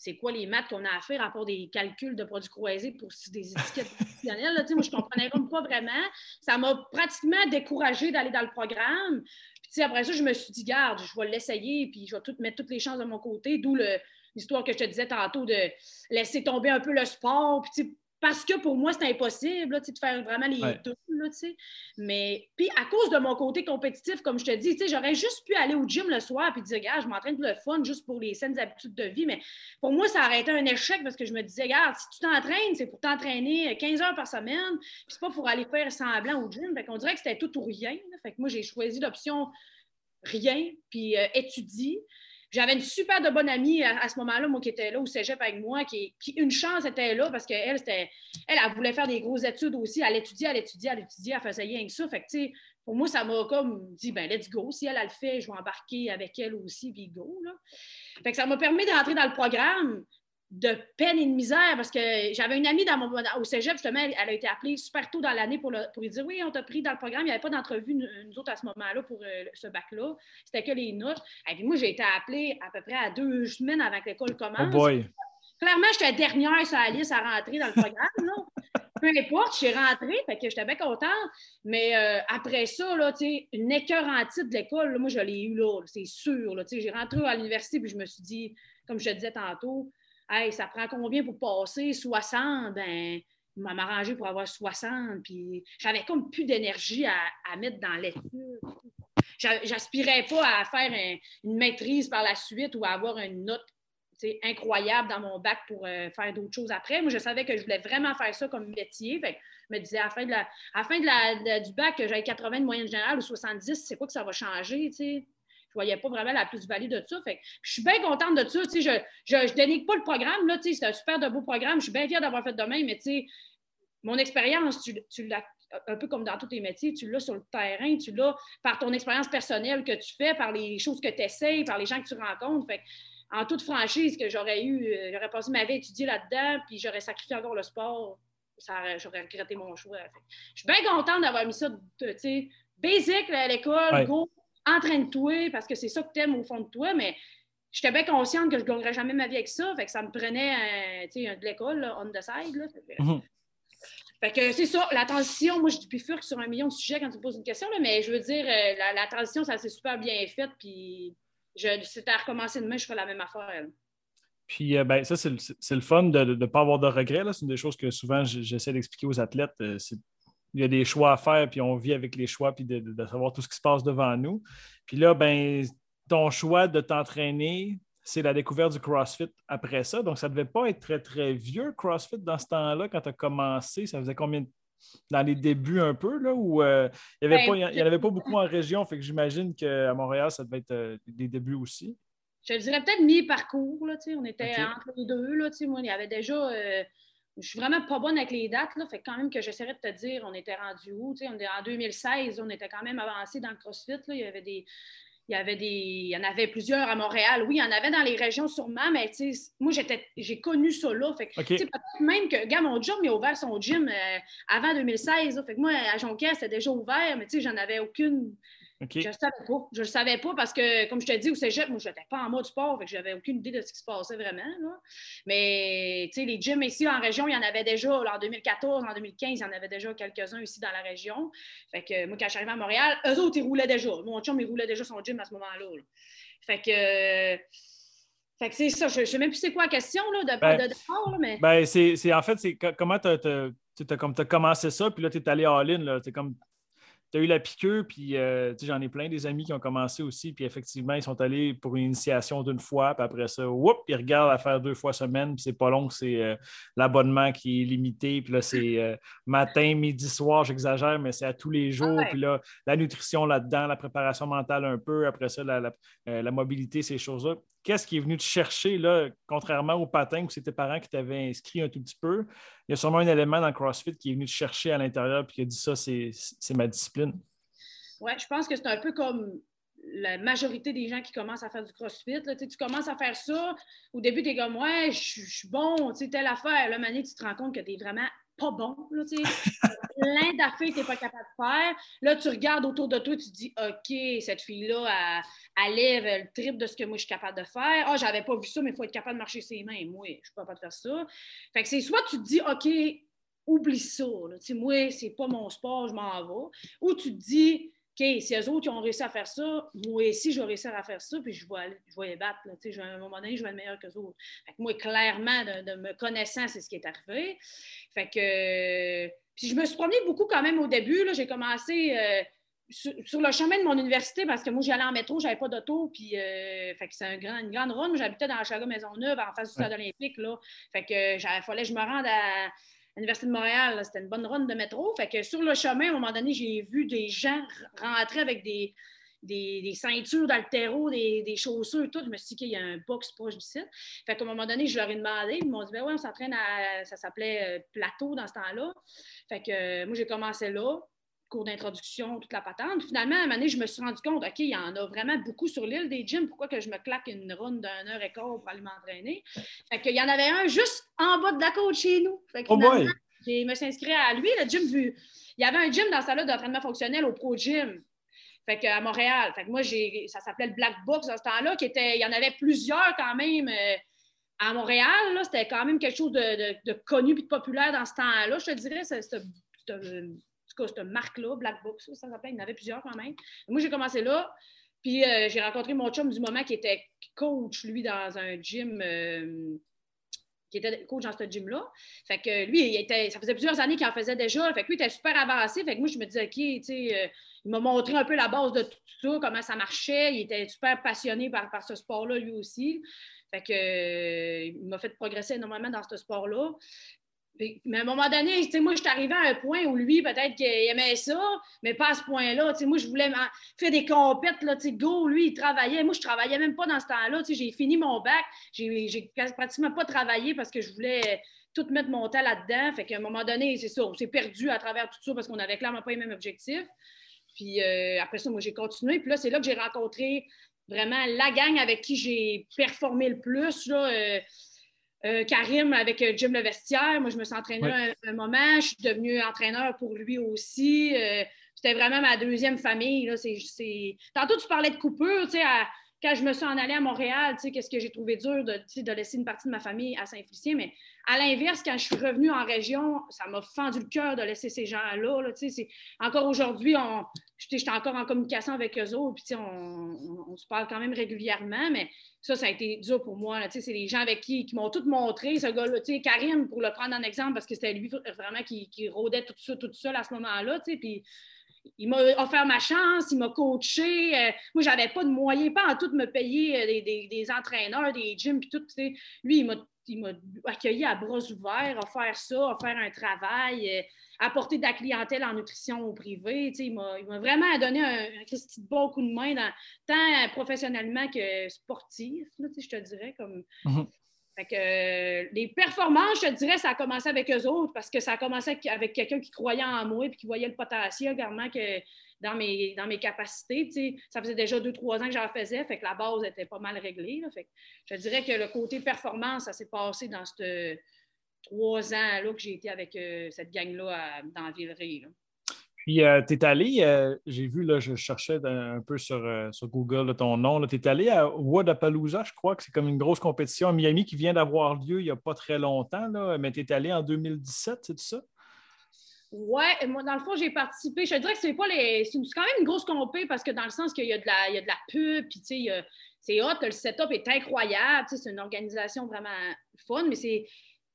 c'est quoi les maths qu'on a à faire à part des calculs de produits croisés pour des étiquettes professionnelles. Là, moi, je ne comprenais pas vraiment. Ça m'a pratiquement découragée d'aller dans le programme. Après ça, je me suis dit, garde, je vais l'essayer, puis je vais tout, mettre toutes les chances de mon côté, d'où l'histoire que je te disais tantôt de laisser tomber un peu le sport. Puis, parce que pour moi, c'est impossible de faire vraiment les deux. mais puis à cause de mon côté compétitif, comme je te dis, j'aurais juste pu aller au gym le soir et dire, regarde, je m'entraîne pour le fun, juste pour les saines habitudes de vie. Mais pour moi, ça aurait été un échec parce que je me disais, regarde, si tu t'entraînes, c'est pour t'entraîner 15 heures par semaine, puis c'est pas pour aller faire semblant au gym. Fait qu'on dirait que c'était tout ou rien. Fait que moi, j'ai choisi l'option rien, puis euh, étudie. J'avais une super de bonne amie à, ce moment-là, moi, qui était là au cégep avec moi, qui, une chance était là parce qu'elle, c'était, elle, elle, voulait faire des grosses études aussi. Elle étudiait, elle étudiait, elle étudiait, elle faisait rien que ça. Fait que, tu sais, pour moi, ça m'a comme dit, ben let's go. Si elle, elle le fait, je vais embarquer avec elle aussi, puis go. Là. Fait que ça m'a permis de rentrer dans le programme de peine et de misère parce que j'avais une amie dans mon, au cégep, justement, elle, a été appelée super tôt dans l'année pour, pour lui dire Oui, on t'a pris dans le programme. Il n'y avait pas d'entrevue, nous autres, à ce moment-là, pour euh, ce bac-là. C'était que les notes. Et puis moi, j'ai été appelée à peu près à deux semaines avant que l'école commence. Oh Clairement, j'étais dernière sur la liste à rentrer dans le programme. Là. Peu importe, je suis rentrée, fait que j'étais bien contente. Mais euh, après ça, là, une écœur en titre de l'école, moi, je l'ai eu là, c'est sûr. J'ai rentré à l'université puis je me suis dit, comme je te disais tantôt, Hey, ça prend combien pour passer 60? Ben, il m'a arrangé pour avoir 60. Puis j'avais comme plus d'énergie à, mettre dans l'étude. j'aspirais pas à faire une maîtrise par la suite ou à avoir une note incroyable dans mon bac pour euh, faire d'autres choses après. Moi, je savais que je voulais vraiment faire ça comme métier. Fait je me disais, à la fin, de la, à fin de la, du bac, que j'avais 80 de moyenne générale ou 70, c'est quoi que ça va changer, Je voyais pas vraiment la plus-value de ça. Fait je suis bien contente de ça. je ne dénigre pas le programme. Là, c'est un super de beau programme. Je suis bien fière d'avoir fait de même, mais mon expérience, tu, tu l'as un peu comme dans tous tes métiers, tu l'as sur le terrain, tu l'as par ton expérience personnelle que tu fais, par les choses que tu essayes, par les gens que tu rencontres. Fait en toute franchise, que j'aurais eu, euh, j'aurais passé ma vie à étudier là-dedans, puis j'aurais sacrifié encore le sport, j'aurais regretté mon choix. je suis bien contente d'avoir mis ça, tu sais, basic à l'école, go, entraîne-toi, parce que c'est ça que tu aimes au fond de toi, mais j'étais bien consciente que je ne gagnerais jamais ma vie avec ça, fait que ça me prenait, tu sais, de l'école, on the side, là. Mhm. Fait que c'est ça, la transition, moi je dis furque sur un million de sujets quand tu me poses une question, mais je veux dire, euh, la, transition, ça s'est super bien fait, puis je, c'était à recommencer demain, je ferais la même affaire. Puis, euh, ben, ça, c'est le, fun de ne pas avoir de regrets. C'est une des choses que souvent j'essaie d'expliquer aux athlètes. Euh, il y a des choix à faire, puis on vit avec les choix, puis de, savoir tout ce qui se passe devant nous. Puis là, ben, ton choix de t'entraîner, c'est la découverte du CrossFit après ça. Donc, ça ne devait pas être très, très vieux, CrossFit, dans ce temps-là, quand tu as commencé. Ça faisait combien de dans les débuts un peu, là, où euh, il n'y ben, avait, pas beaucoup en région, fait que j'imagine qu'à Montréal, ça devait être euh, des débuts aussi. Je dirais peut-être mi-parcours, on était entre les deux, là, moi, il y avait déjà... Euh, je suis vraiment pas bonne avec les dates, là, fait quand même que j'essaierais de te dire, on était rendu où, on est en 2016, on était quand même avancé dans le CrossFit, il y avait des il y avait des. Il y en avait plusieurs à Montréal. Oui, il y en avait dans les régions sûrement, mais moi, j'ai connu ça là. Fait peut-être même que, gars, mon job, il a ouvert son gym euh, avant 2016. Fait que moi, à Jonquière, c'était déjà ouvert, mais tu sais, j'en avais aucune je ne le savais pas. Je le savais pas parce que, comme je te dis, au cégep, moi, je n'étais pas en mode sport, fait que j'avais aucune idée de ce qui se passait vraiment. Mais, tu sais, les gyms ici en région, il y en avait déjà, en 2014, en 2015, il y en avait déjà quelques-uns ici dans la région. Fait que, moi, quand je suis arrivée à Montréal, eux autres, ils roulaient déjà. Mon chum, il roulait déjà son gym à ce moment-là. Fait que. Fait que c'est ça, je ne sais même plus c'est quoi la question là, de, ben, de, mais. Ben, c'est, en fait, c'est comment tu as, commencé ça, puis là, tu es allé all-in. C'est comme tu as eu la piqûre, puis euh, j'en ai plein des amis qui ont commencé aussi, puis effectivement, ils sont allés pour une initiation d'une fois, puis après ça, whoop, ils regardent à faire deux fois semaine, puis c'est pas long, c'est euh, l'abonnement qui est limité, puis là, c'est euh, matin, midi, soir, j'exagère, mais c'est à tous les jours, ah puis là, la nutrition là-dedans, la préparation mentale un peu, après ça, la, la mobilité, ces choses-là qu'est-ce qui est venu te chercher, là, contrairement au patin où c'est tes parents qui t'avaient inscrit un tout petit peu? Il y a sûrement un élément dans le CrossFit qui est venu te chercher à l'intérieur et qui a dit ça, c'est ma discipline. Oui, je pense que c'est un peu comme la majorité des gens qui commencent à faire du CrossFit. tu commences à faire ça, au début, tu es comme, ouais, je suis bon, tu sais, telle affaire. Là, Mané, tu te rends compte que tu es vraiment pas bon. Là, plein d'affaires que tu n'es pas capable de faire. Là, tu regardes autour de toi, tu te dis OK, cette fille-là, elle, lève le triple de ce que moi je suis capable de faire. Ah, oh, j'avais pas vu ça, mais il faut être capable de marcher ses mains. Moi, je suis pas capable de faire ça. Fait que c'est soit tu te dis OK, oublie ça. Là. Moi, c'est pas mon sport, je m'en vais. Ou tu te dis OK, si eux autres qui ont réussi à faire ça, moi aussi, je vais réussir à faire ça, puis je vais, je vais les battre. Là, à un moment donné, je vais être meilleur que eux autres. Fait que moi, clairement, de, me connaissant, c'est ce qui est arrivé. Fait que. Puis je me suis promenée beaucoup quand même au début. J'ai commencé. Euh, sur, le chemin de mon université, parce que moi, j'allais en métro, j'avais pas d'auto, puis euh, fait que c'est un grand, une grande run. J'habitais dans la Chaga Maisonneuve, en face du stade olympique, là. Fait que il fallait que je me rende à, l'Université de Montréal, c'était une bonne run de métro. Fait que sur le chemin, à un moment donné, j'ai vu des gens rentrer avec des, des, ceintures d'altéro, des, des, chaussures, tout. Je me suis dit qu'il y a un box proche du site. Fait qu'à un moment donné, je leur ai demandé. Ils m'ont dit, ben ouais, on s'entraîne à. Ça s'appelait euh, Plateau dans ce temps-là. Fait que euh, moi, j'ai commencé là cours d'introduction, toute la patente. Finalement, à un moment donné, je me suis rendu compte, OK, il y en a vraiment beaucoup sur l'île des gyms. Pourquoi que je me claque une run d'un heure et quart pour aller m'entraîner? Fait qu'il y en avait un juste en bas de la côte chez nous. Fait que oh boy! Je me suis inscrit à lui, le gym du... Il y avait un gym dans sa salle d'entraînement fonctionnel au Pro Gym. Fait que, à Montréal. Fait que moi, j'ai, ça s'appelait le Black Box à ce temps-là, qui était, il y en avait plusieurs quand même euh, à Montréal. C'était quand même quelque chose de, connu et de populaire dans ce temps-là. Je te dirais, c'est, cas, cette marque-là, Black Box, ça s'appelle, il y en avait plusieurs quand même. Moi, j'ai commencé là, puis euh, j'ai rencontré mon chum du moment qui était coach, lui, dans un gym. Euh, qui était coach dans ce gym-là. Fait que lui, ça faisait plusieurs années qu'il en faisait déjà. Fait que lui, il était super avancé. Fait que moi, je me disais, OK, tu sais, il m'a montré un peu la base de tout ça, comment ça marchait. Il était super passionné par, par ce sport-là, lui aussi. Fait que, il m'a fait progresser énormément dans ce sport-là. Mais à un moment donné, moi, je suis arrivée à un point où lui, peut-être qu'il aimait ça, mais pas à ce point-là. Moi, je voulais faire des compètes, là, go, lui, il travaillait. Moi, je travaillais même pas dans ce temps-là. J'ai fini mon bac, j'ai pratiquement pas travaillé parce que je voulais tout mettre mon temps là-dedans. Fait qu'à un moment donné, c'est ça, on s'est perdu à travers tout ça parce qu'on avait clairement pas les mêmes objectifs. Puis euh, après ça, moi, j'ai continué. Puis là, c'est là que j'ai rencontré vraiment la gang avec qui j'ai performé le plus. Là, euh, euh, Karim avec euh, Jim Le Vestiaire. Moi, je me suis entraîneur un, moment. Je suis devenue entraîneur pour lui aussi. Euh, c'était vraiment ma deuxième famille. Là. Tantôt, tu parlais de coupure. Quand je me suis en allée à Montréal, qu'est-ce que j'ai trouvé dur de, de, laisser une partie de ma famille à Saint-Félicien. Mais à l'inverse, quand je suis revenue en région, ça m'a fendu le cœur de laisser ces gens-là. Là, encore aujourd'hui, j'étais encore en communication avec eux autres, puis on, on, se parle quand même régulièrement, mais ça, ça a été dur pour moi. C'est les gens avec qui, qui m'ont tout montré. Ce gars-là, Karim, pour le prendre en exemple, parce que c'était lui vraiment qui, qui, rôdait tout ça, tout seul à ce moment-là. Puis il m'a offert ma chance, il m'a coaché. Euh, moi, j'avais pas de moyens, pas en tout de me payer euh, des, des, entraîneurs, des gyms, puis tout. Lui, il m'a il m'a accueilli à bras ouverts, offert ça, offert un travail, euh, apporter de la clientèle en nutrition au privé. Il m'a vraiment donné un, un bon coup de main, tant professionnellement que sportif, je te dirais. Comme... Mhm. que, euh, les performances, je te dirais, ça a commencé avec eux autres parce que ça a commencé avec quelqu'un qui croyait en moi et qui voyait le potentiel également que dans mes, dans mes capacités. Ça faisait déjà deux, trois ans que j'en faisais, fait que la base était pas mal réglée. fait je dirais que le côté performance, ça s'est passé dans ces trois ans là, que j'ai été avec euh, cette gang-là dans Villeray. Puis, euh, tu es allé, euh, j'ai vu, là, je cherchais un peu sur, sur Google ton nom. Tu es allé à Wadapalooza, je crois que c'est comme une grosse compétition à Miami qui vient d'avoir lieu il n'y a pas très longtemps, là, mais tu es allé en 2017, c'est ça? Ouais, moi, dans le fond, j'ai participé. Je te dirais que c'est pas les. C'est quand même une grosse compé parce que dans le sens qu'il y a de la, il y a de la pub, puis tu sais, c'est hot, le setup est incroyable, c'est une organisation vraiment fun, mais c'est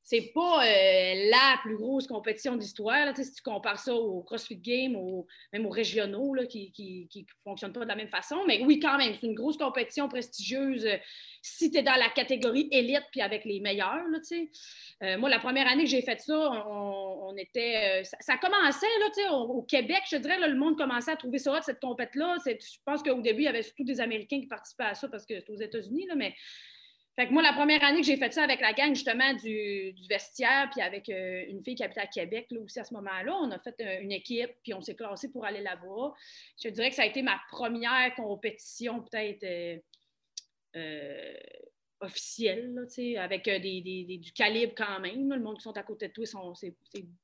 c'est pas euh, la plus grosse compétition d'histoire. Si tu compares ça au CrossFit Game, même aux régionaux là, qui ne fonctionnent pas de la même façon. Mais oui, quand même, c'est une grosse compétition prestigieuse euh, si tu es dans la catégorie élite puis avec les meilleurs. Là, euh, moi, la première année que j'ai fait ça, on, était. ça, commençait là, au, au, Québec, je dirais, le monde commençait à trouver ça hot, cette compétition-là. Je pense qu'au début, il y avait surtout des Américains qui participaient à ça parce que c'est aux États-Unis, mais fait que moi, la première année que j'ai fait ça avec la gang, justement, du, vestiaire, puis avec euh, une fille qui habitait à Québec, là aussi, à ce moment-là, on a fait euh, une équipe, puis on s'est classé pour aller là-bas. Je dirais que ça a été ma première compétition, peut-être, euh, officiel, avec euh, des, du calibre quand même. Le monde qui sont à côté de toi, c'est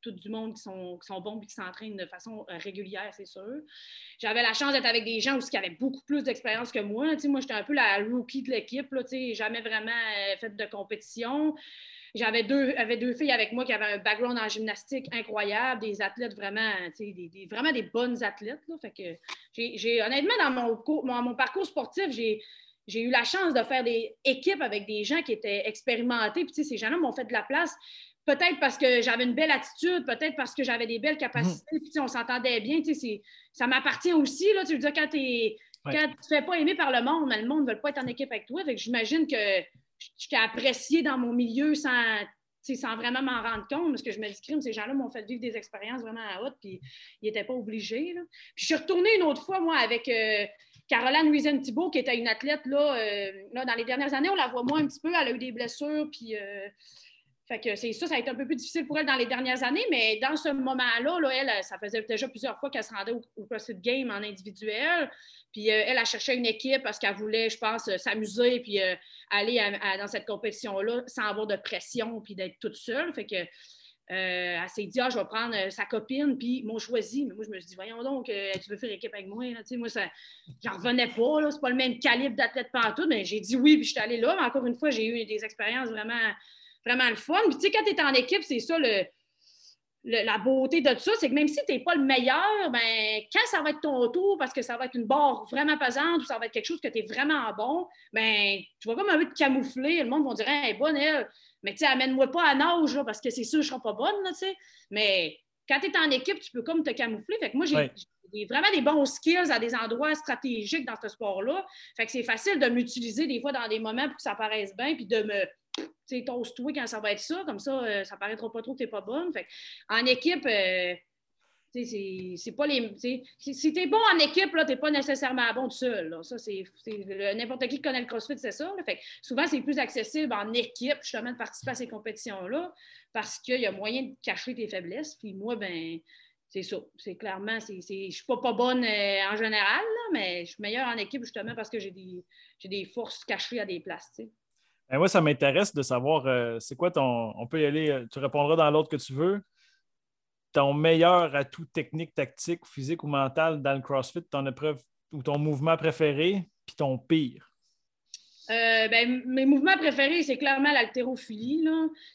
tout du monde qui sont, qui sont bons et qui s'entraînent de façon euh, régulière, c'est sûr. J'avais la chance d'être avec des gens aussi qui avaient beaucoup plus d'expérience que moi. moi, j'étais un peu la rookie de l'équipe, jamais vraiment euh, fait de compétition. J'avais deux, deux filles avec moi qui avaient un background en gymnastique incroyable, des athlètes vraiment, des, vraiment des bonnes athlètes. Fait que honnêtement, dans mon, mon parcours sportif, j'ai j'ai eu la chance de faire des équipes avec des gens qui étaient expérimentés. Puis, ces gens-là m'ont fait de la place. Peut-être parce que j'avais une belle attitude, peut-être parce que j'avais des belles capacités, puis on s'entendait bien. Ça m'appartient aussi. Là, tu veux dire, quand, tu ne te fais pas aimer par le monde, le monde ne veut pas être en équipe avec toi. J'imagine que je t'ai apprécié dans mon milieu sans, sans vraiment m'en rendre compte, parce que je me dis, crime, ces gens-là m'ont fait vivre des expériences vraiment à haute, puis ils n'étaient pas obligés. Puis je suis retournée une autre fois, moi, avec. Euh, Caroline Louisiane Thibault, qui était une athlète, là, euh, là, dans les dernières années, on la voit moins un petit peu. Elle a eu des blessures, puis. Euh, fait que c'est ça, ça a été un peu plus difficile pour elle dans les dernières années, mais dans ce moment-là, là, elle, ça faisait déjà plusieurs fois qu'elle se rendait au, CrossFit Game en individuel. Puis euh, elle a cherché une équipe parce qu'elle voulait, je pense, s'amuser puis aller dans cette compétition-là sans avoir de pression puis d'être toute seule. Fait que elle s'est dit, ah, je vais prendre euh, sa copine, puis m'ont choisi. Mais moi, je me suis dit, voyons donc, euh, tu veux faire équipe avec moi? Là? Moi, ça, j'en revenais pas, là, c'est pas le même calibre d'athlète partout, mais j'ai dit oui, puis je suis allée là. Mais encore une fois, j'ai eu des expériences vraiment, vraiment le fun. Puis tu sais, quand tu es en équipe, c'est ça le. la beauté de tout ça, c'est que même si tu n'es pas le meilleur, ben, quand ça va être ton tour, parce que ça va être une barre vraiment pesante ou ça va être quelque chose que tu es vraiment bon, ben, tu vas comme un peu te camoufler. Le monde va dire hey, bonne elle, mais tu amène-moi pas à nage parce que c'est sûr que je ne serai pas bonne. Là, mais quand tu es en équipe, tu peux comme te camoufler. Fait que moi, j'ai vraiment des bons skills à des endroits stratégiques dans ce sport-là. Fait que c'est facile de m'utiliser des fois dans des moments pour que ça paraisse bien, puis de me tu toast-toi quand ça va être ça, comme ça, euh, ça paraîtra pas trop que tu n'es pas bonne. Fait en équipe, euh, c'est pas les. Si tu es bon en équipe, tu n'es pas nécessairement bon tout seul. Ça, c'est n'importe qui connaît le CrossFit, c'est ça. Fait souvent, c'est plus accessible en équipe, justement, de participer à ces compétitions-là, parce qu'il y a moyen de cacher tes faiblesses. Puis moi, ben c'est ça. C'est clairement, je ne suis pas, pas bonne euh, en général, mais je suis meilleure en équipe justement parce que j'ai des, des forces cachées à des places. Ben, moi, ça m'intéresse de savoir, euh, c'est quoi ton. On peut y aller, euh, tu répondras dans l'autre que tu veux. Ton meilleur atout technique, tactique, physique ou mental dans le CrossFit, ton épreuve ou ton mouvement préféré, puis ton pire? Euh, ben, mes mouvements préférés, c'est clairement l'haltérophilie.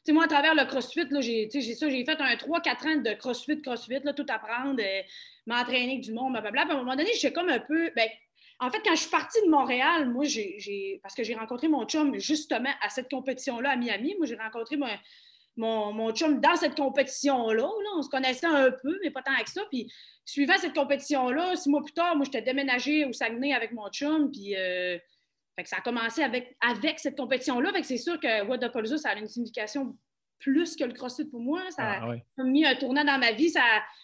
Moi, à travers le CrossFit, j'ai fait un 3-4 ans de CrossFit, CrossFit, là, tout apprendre, m'entraîner avec du monde, blablabla. à un moment donné, j'étais comme un peu. Ben, en fait, quand je suis partie de Montréal, moi, j'ai, parce que j'ai rencontré mon chum justement à cette compétition-là à Miami. Moi, j'ai rencontré mon, mon, chum dans cette compétition-là. On se connaissait un peu, mais pas tant que ça. Puis, suivant cette compétition-là, six mois plus tard, moi, j'étais déménagée au Saguenay avec mon chum. Puis, euh, ça a commencé avec, avec cette compétition-là. c'est sûr que Wadapalooza, ça a une signification plus que le CrossFit pour moi. Ça ah, a mis un tournant dans ma vie. Ça,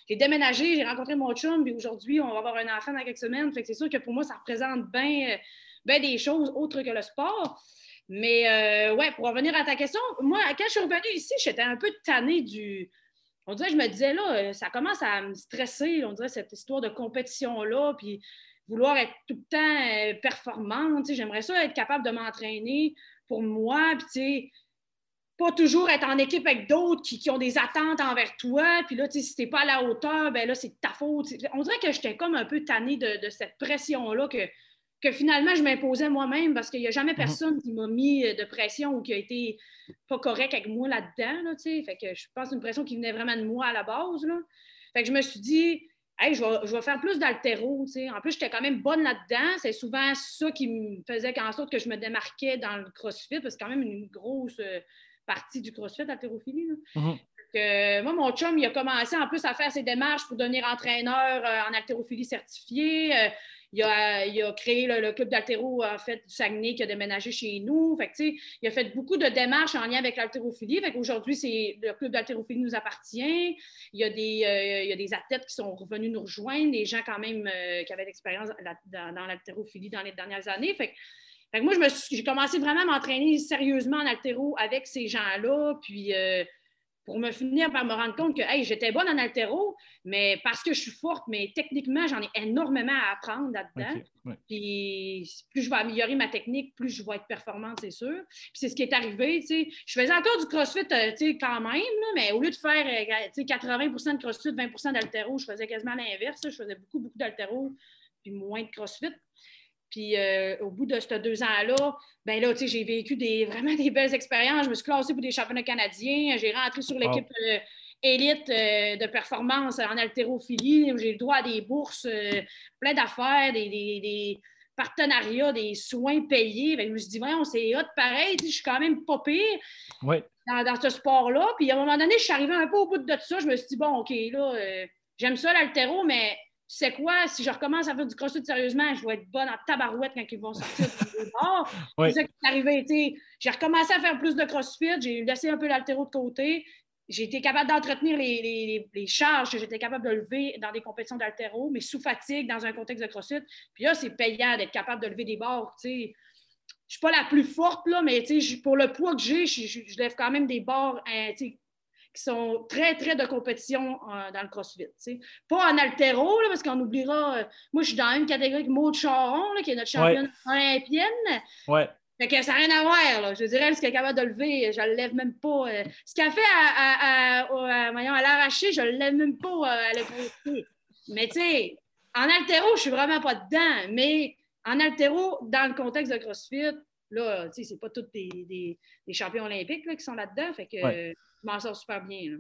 j'ai déménagé, j'ai rencontré mon chum, puis aujourd'hui, on va avoir un enfant dans quelques semaines. Fait que c'est sûr que pour moi, ça représente bien des choses autres que le sport. Mais euh, ouais, pour revenir à ta question, moi, quand je suis revenue ici, j'étais un peu tannée du. On dirait, je me disais, là, euh, ça commence à me stresser, on dirait, cette histoire de compétition-là, puis vouloir être tout le temps euh, performante. J'aimerais ça être capable de m'entraîner pour moi, puis tu sais, pas toujours être en équipe avec d'autres qui, ont des attentes envers toi. Puis là, si tu n'es pas à la hauteur, ben là, c'est ta faute. On dirait que j'étais comme un peu tannée de, cette pression-là que, que finalement je m'imposais moi-même parce qu'il n'y a jamais mhm. personne qui m'a mis de pression ou qui a été pas correct avec moi là-dedans. Là, fait que je pense que c'est une pression qui venait vraiment de moi à la base. Là. Fait que je me suis dit, Hey, je, vais, faire plus d'altéro. En plus, j'étais quand même bonne là-dedans. C'est souvent ça qui me faisait en sorte que je me démarquais dans le CrossFit, parce que c'est quand même une grosse, partie du CrossFit, haltérophilie. Mhm. moi, mon chum, il a commencé en plus à faire ses démarches pour devenir entraîneur euh, en haltérophilie certifié. Euh, il, a, créé le, club d'haltéro en fait, du Saguenay qui a déménagé chez nous. Fait il a fait beaucoup de démarches en lien avec l'haltérophilie. Aujourd'hui, le club d'haltérophilie nous appartient. Il y, a des, euh, il y a des athlètes qui sont revenus nous rejoindre, des gens quand même qui avaient l'expérience dans, dans dans les dernières années. Fait moi, j'ai commencé vraiment à m'entraîner sérieusement en altéro avec ces gens-là. Puis euh, pour me finir par me rendre compte que j'étais bonne en altéro, mais parce que je suis forte, mais techniquement, j'en ai énormément à apprendre là-dedans. Puis plus je vais améliorer ma technique, plus je vais être performante, c'est sûr. Puis c'est ce qui est arrivé. Je faisais encore du CrossFit euh, quand même, mais au lieu de faire 80% euh, de CrossFit, 20% d'altéro, je faisais quasiment l'inverse. Je faisais beaucoup, beaucoup d'altéro, puis moins de CrossFit. Puis euh, au bout de ces deux ans-là, ben là, j'ai vécu des, vraiment des belles expériences. Je me suis classée pour des championnats canadiens. J'ai rentré sur l'équipe euh, élite euh, de performance en haltérophilie. J'ai le droit à des bourses, plein d'affaires, des, partenariats, des soins payés. Ben, je me suis dit, voyons, c'est hot pareil. Je suis quand même pas pire. Dans, ce sport-là. Puis à un moment donné, je suis arrivée un peu au bout de tout ça. Je me suis dit, bon, OK, là, j'aime ça l'altéro, mais c'est quoi, si je recommence à faire du crossfit sérieusement, je vais être bonne en tabarouette quand ils vont sortir du bord. C'est ça qui est arrivé. J'ai recommencé à faire plus de crossfit, j'ai laissé un peu l'altéro de côté. J'ai été capable d'entretenir les, charges que j'étais capable de lever dans des compétitions d'altéro, mais sous fatigue dans un contexte de crossfit. Puis là, c'est payant d'être capable de lever des barres. Je ne suis pas la plus forte, là, mais pour le poids que j'ai, je, lève quand même des barres hein, qui sont très, très de compétition euh, dans le CrossFit. Pas en altéro, parce qu'on oubliera. Euh, moi, je suis dans une catégorie avec Maud Charon, qui est notre championne olympienne. Ouais. Fait que ça n'a rien à voir. Là. Je dirais, ce qu'elle est capable de lever, je ne le lève même pas. Euh, ce qu'elle fait à, à, à, l'arraché, je ne le lève même pas à l'épaule. Mais tu sais, en altéro, je ne suis vraiment pas dedans. Mais en altéro, dans le contexte de CrossFit, là, tu sais, c'est pas tous des, des, champions olympiques là, qui sont là-dedans. Fait que je m'en sors super bien.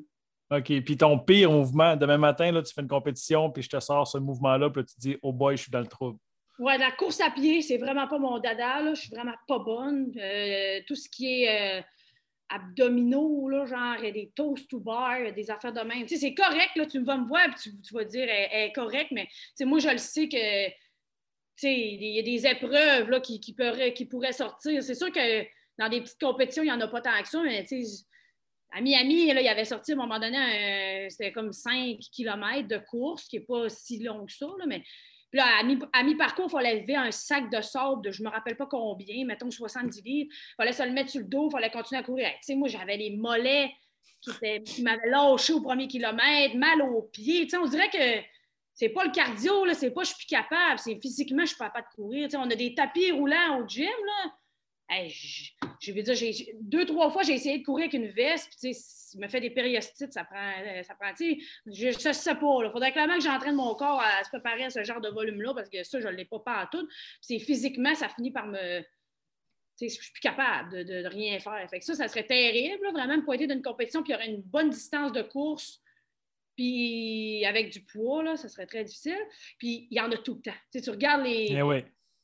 OK. Puis ton pire mouvement, demain matin, là, tu fais une compétition, puis je te sors ce mouvement-là, puis tu te dis, oh boy, je suis dans le trouble. Ouais, la course à pied, c'est vraiment pas mon dada. Là. Je suis vraiment pas bonne. Euh, tout ce qui est euh, abdominaux, là, genre, des toast to bar, des affaires de même. Tu sais, c'est correct, là, tu vas me voir, puis tu, vas dire, elle, est correcte, mais moi, je le sais que il y a des épreuves là, qui, qui, pourraient, qui pourraient sortir. C'est sûr que dans des petites compétitions, il n'y en a pas tant que ça, mais à Miami, là, il avait sorti à un moment donné, c'était comme 5 km de course, qui n'est pas si long que ça, mais à mi-parcours, il fallait lever un sac de sable de je ne me rappelle pas combien, mettons 70 livres. Il fallait se le mettre sur le dos, il fallait continuer à courir. moi, j'avais les mollets qui, m'avaient lâché au premier kilomètre, mal aux pieds. on dirait que c'est pas le cardio, c'est pas je suis plus capable, c'est physiquement, je suis pas capable de courir. on a des tapis roulants au gym. Je, veux dire, deux, trois fois, j'ai essayé de courir avec une veste, puis ça me fait des périostites, ça prend, ça prend je ne sais pas. Il faudrait clairement que j'entraîne mon corps à se préparer à ce genre de volume-là, parce que ça, je ne l'ai pas pas à tout. C'est physiquement, ça finit par me. Je suis plus capable de, rien faire. Fait que ça, ça serait terrible, vraiment, me pointer d'une compétition, puis il y aurait une bonne distance de course puis avec du poids, là, ça serait très difficile. Puis il y en a tout le temps. tu regardes les, eh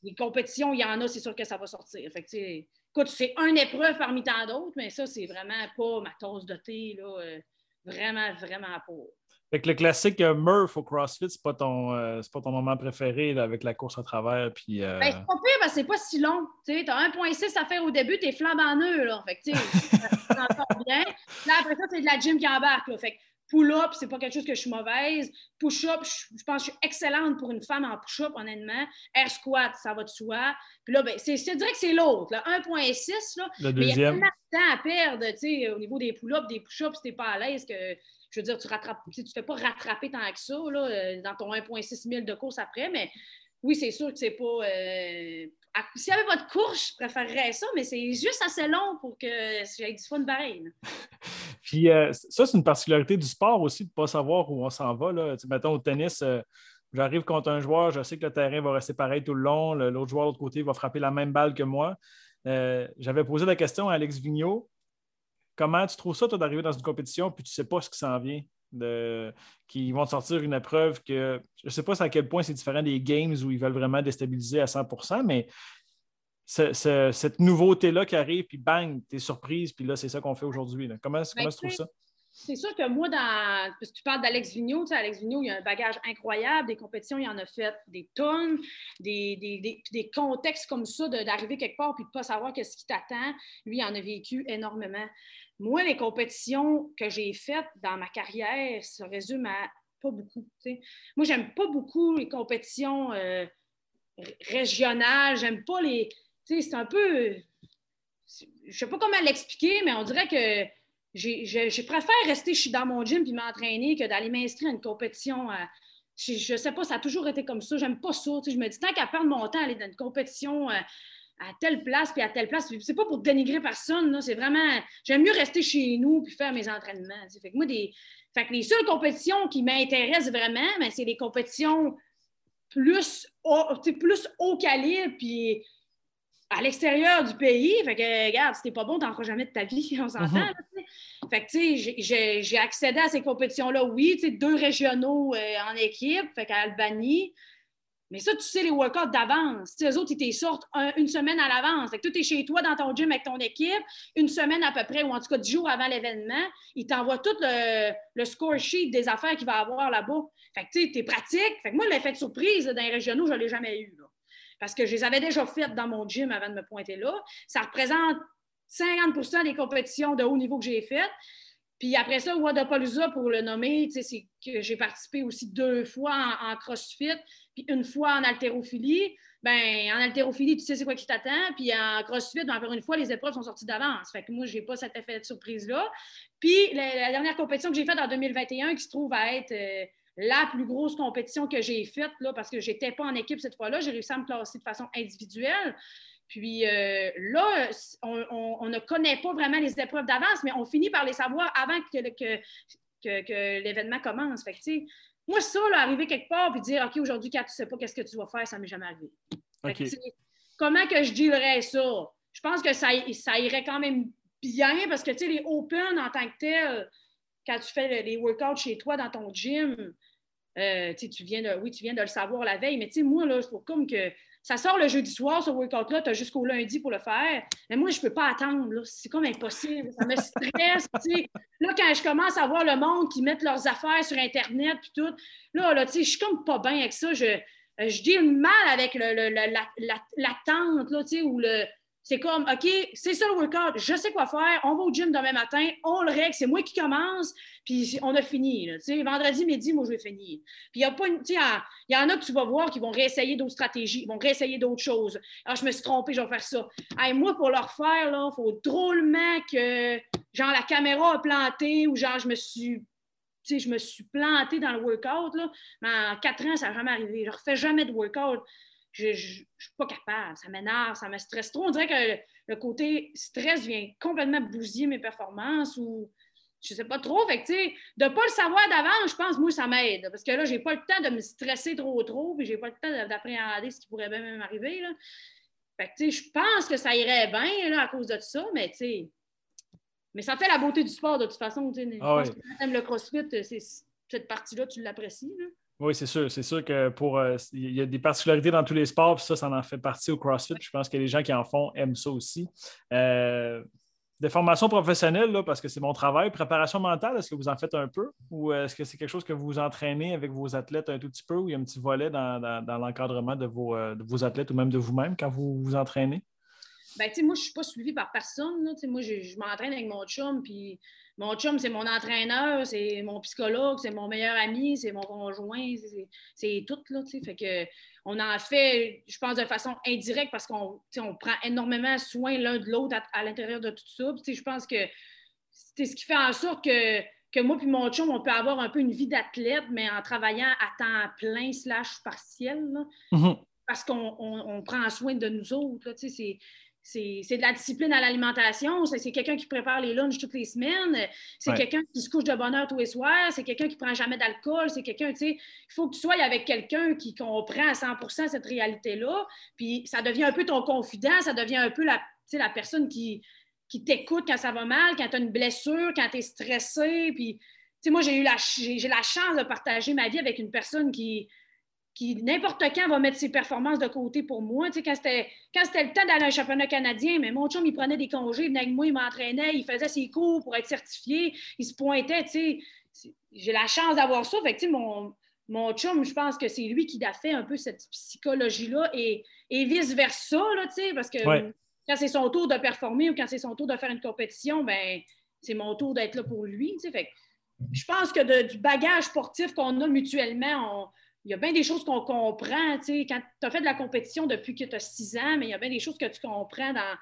les compétitions, il y en a, c'est sûr que ça va sortir. Fait écoute, c'est une épreuve parmi tant d'autres, mais ça, c'est vraiment pas ma tasse de thé. Là, euh, vraiment, vraiment pas. Fait que le classique euh, Murph au CrossFit, c'est pas ton euh, pas ton moment préféré avec la course à travers. Puis, ben, c'est pas pire c'est pas si long. Tu as 1.6 à faire au début, t'es flambant nœud. Là. Fait que tu bien. Là, après ça, c'est de la gym qui embarque. Là. Fait que Pull-up, c'est pas quelque chose que je suis mauvaise. Push-up, je, pense que je suis excellente pour une femme en push-up, honnêtement. Air squat, ça va de soi. Puis là, ben, je te dirais que c'est l'autre, 1.6. Le deuxième. il y a tellement de temps à perdre, tu sais, au niveau des pull-ups, des push-ups, si t'es pas à l'aise, que je veux dire, tu rattrapes, tu fais pas rattraper tant que ça, là, euh, dans ton 1.6 000 de course après, mais oui, c'est sûr que c'est pas. Euh, s'il n'y avait pas de course, je préférerais ça, mais c'est juste assez long pour que j'aille du fun pareil. Puis euh, ça, c'est une particularité du sport aussi de ne pas savoir où on s'en va. Là. mettons, au tennis, euh, j'arrive contre un joueur, je sais que le terrain va rester pareil tout le long, l'autre joueur de l'autre côté va frapper la même balle que moi. J'avais posé la question à Alex Vigneault. Comment tu trouves ça, toi, d'arriver dans une compétition puis tu ne sais pas ce qui s'en vient? De, qui vont sortir une épreuve que je ne sais pas à quel point c'est différent des games où ils veulent vraiment déstabiliser à 100% mais cette nouveauté-là qui arrive, puis bang, tu es surprise, puis là, c'est ça qu'on fait aujourd'hui. Comment, comment ben, tu trouves ça? C'est sûr que moi, dans, parce que tu parles d'Alex Vigneault, Alex Vigneault, il a un bagage incroyable, des compétitions, il en a fait des tonnes, des, des, contextes comme ça, d'arriver quelque part puis de ne pas savoir qu'est-ce qui t'attend. Lui, il en a vécu énormément. Moi, les compétitions que j'ai faites dans ma carrière se résument à pas beaucoup. Moi, j'aime pas beaucoup les compétitions euh, régionales. J'aime pas les. C'est un peu. Je sais pas comment l'expliquer, mais on dirait que je, préfère rester dans mon gym et m'entraîner que d'aller m'inscrire à une compétition. je, ne sais pas, ça a toujours été comme ça. J'aime pas ça. Je me dis, tant qu'à perdre mon temps aller dans une compétition euh, à telle place puis à telle place. C'est pas pour dénigrer personne, c'est vraiment. J'aime mieux rester chez nous puis faire mes entraînements. Fait que moi, des. Fait que les seules compétitions qui m'intéressent vraiment, ben, c'est les compétitions plus haut, plus haut calibre puis à l'extérieur du pays. Fait que, regarde, si t'es pas bon, t'en feras jamais de ta vie, on s'entend. Mhm. Fait que, tu sais, j'ai accédé à ces compétitions-là, oui, tu sais, deux régionaux euh, en équipe, fait qu'à Albanie, mais ça, tu sais les workouts d'avance. Les autres, ils te sortent une semaine à l'avance. Fait que tu es chez toi dans ton gym avec ton équipe, une semaine à peu près, ou en tout cas dix jours avant l'événement. Ils t'envoient tout le, score sheet des affaires qu'il va avoir là-bas. Fait que tu es pratique. Fait que moi, l'effet de surprise dans les régionaux, je ne l'ai jamais eu. Parce que je les avais déjà faites dans mon gym avant de me pointer là. Ça représente 50% des compétitions de haut niveau que j'ai faites. Puis après ça, Wadapalooza, pour le nommer, c'est que j'ai participé aussi deux fois en, CrossFit, puis une fois en haltérophilie. Ben, en haltérophilie, tu sais c'est quoi qui t'attend. Puis en CrossFit, ben, encore une fois, les épreuves sont sorties d'avance. Fait que moi, je n'ai pas cet effet de surprise-là. Puis la, dernière compétition que j'ai faite en 2021, qui se trouve à être euh, la plus grosse compétition que j'ai faite, là, parce que je n'étais pas en équipe cette fois-là, j'ai réussi à me classer de façon individuelle. Puis euh, là, on, ne connaît pas vraiment les épreuves d'avance, mais on finit par les savoir avant que, que, l'événement commence. Fait que, moi, ça, là, arriver quelque part et dire OK, aujourd'hui, quand tu ne sais pas qu'est-ce que tu vas faire, ça ne m'est jamais arrivé. comment que je dirais ça? Je pense que ça, ça irait quand même bien parce que les Open en tant que tel, quand tu fais les workouts chez toi dans ton gym, euh, tu viens de, oui, tu viens de le savoir la veille, mais moi, là, faut comme que ça sort le jeudi soir, ce workout-là, tu as jusqu'au lundi pour le faire. Mais moi, je ne peux pas attendre. C'est comme impossible. Ça me stresse. là, quand je commence à voir le monde qui met leurs affaires sur Internet puis tout, là, là je suis comme pas bien avec ça. Je, je deal mal avec l'attente, la, la, ou le, c'est comme, OK, c'est ça le workout, je sais quoi faire, on va au gym demain matin, on le règle, c'est moi qui commence, puis on a fini. vendredi midi, moi, je vais finir. Puis il y a pas il y, en a que tu vas voir qui vont réessayer d'autres stratégies, vont réessayer d'autres choses. Alors, je me suis trompée, je vais faire ça. moi, pour leur faire, il faut drôlement que, genre, la caméra a planté ou genre, je me suis je me suis plantée dans le workout, mais en quatre ans, ça n'a jamais arrivé. Je ne refais jamais de workout je ne suis pas capable, ça m'énerve, ça me stresse trop. On dirait que le, côté stress vient complètement bousiller mes performances ou je ne sais pas trop. Fait que, de ne pas le savoir d'avance, je pense, moi, ça m'aide. Parce que là, je n'ai pas le temps de me stresser trop, trop, puis je n'ai pas le temps d'appréhender ce qui pourrait même arriver. Là. Fait que, je pense que ça irait bien là, à cause de ça, mais tu sais. Mais ça fait la beauté du sport de toute façon. Ah pense que le CrossFit, cette partie-là, tu l'apprécies. Oui, c'est sûr. C'est sûr que pour. Euh, il y a des particularités dans tous les sports, puis ça, ça en fait partie au CrossFit. Je pense que les gens qui en font aiment ça aussi. Euh, des formations professionnelles, là, parce que c'est mon travail. Préparation mentale, est-ce que vous en faites un peu? Ou est-ce que c'est quelque chose que vous entraînez avec vos athlètes un tout petit peu ou il y a un petit volet dans, l'encadrement de vos, euh, de vos athlètes ou même de vous-même quand vous vous entraînez? Ben, moi, je ne suis pas suivie par personne. Moi, je, je m'entraîne avec mon chum, puis mon chum, c'est mon entraîneur, c'est mon psychologue, c'est mon meilleur ami, c'est mon conjoint, c'est tout, là, tu sais. Fait que on en fait, je pense, de façon indirecte parce qu'on on prend énormément soin l'un de l'autre à, l'intérieur de tout ça. Puis, je pense que c'est ce qui fait en sorte que, que moi et mon chum, on peut avoir un peu une vie d'athlète, mais en travaillant à temps plein slash partiel, mm-hmm. parce qu'on prend soin de nous autres, c'est de la discipline à l'alimentation. C'est quelqu'un qui prépare les lunchs toutes les semaines. C'est quelqu'un qui se couche de bonne heure tous les soirs. C'est quelqu'un qui prend jamais d'alcool. C'est quelqu'un, tu sais, il faut que tu sois avec quelqu'un qui comprend à 100% cette réalité-là. Puis ça devient un peu ton confident. Ça devient un peu la, la personne qui, qui t'écoute quand ça va mal, quand tu as une blessure, quand tu es stressé. Puis, moi, j'ai eu la, j'ai la chance de partager ma vie avec une personne qui, qui n'importe quand va mettre ses performances de côté pour moi. Tu sais, quand c'était le temps d'aller à un championnat canadien, mais mon chum, il prenait des congés, il venait avec moi, il m'entraînait, il faisait ses cours pour être certifié, il se pointait. Tu sais, j'ai la chance d'avoir ça. Fait que, tu sais, mon, mon chum, je pense que c'est lui qui a fait un peu cette psychologie-là et, et vice-versa, tu sais, parce que quand c'est son tour de performer ou quand c'est son tour de faire une compétition, ben c'est mon tour d'être là pour lui. Tu sais, fait je pense que du bagage sportif qu'on a mutuellement, on, il y a bien des choses qu'on comprend. Tu sais, quand tu as fait de la compétition depuis que tu as six ans, mais il y a bien des choses que tu comprends dans,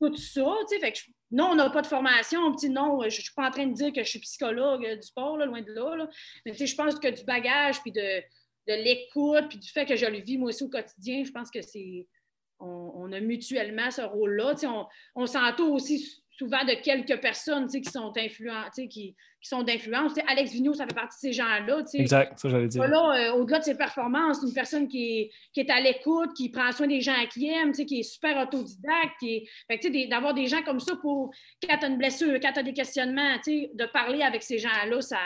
tout ça. Tu sais, fait que non, on n'a pas de formation. Petit, non, je ne suis pas en train de dire que je suis psychologue du sport, loin de là. Mais tu sais, je pense que du bagage, puis de, de l'écoute, puis du fait que je le vis moi aussi au quotidien, je pense que c'est. On, a mutuellement ce rôle-là. Tu sais, on, on s'entoure aussi souvent de quelques personnes qui sont influentes, qui, qui sont d'influence. Alex Vigneault, ça fait partie de ces gens-là. Exact, ça j'allais dire. Euh, au-delà de ses performances, une personne qui est, qui est à l'écoute, qui prend soin des gens qui aiment, qui est super autodidacte, qui est... d'avoir des gens comme ça pour quand tu as une blessure, quand tu as des questionnements, de parler avec ces gens-là, ça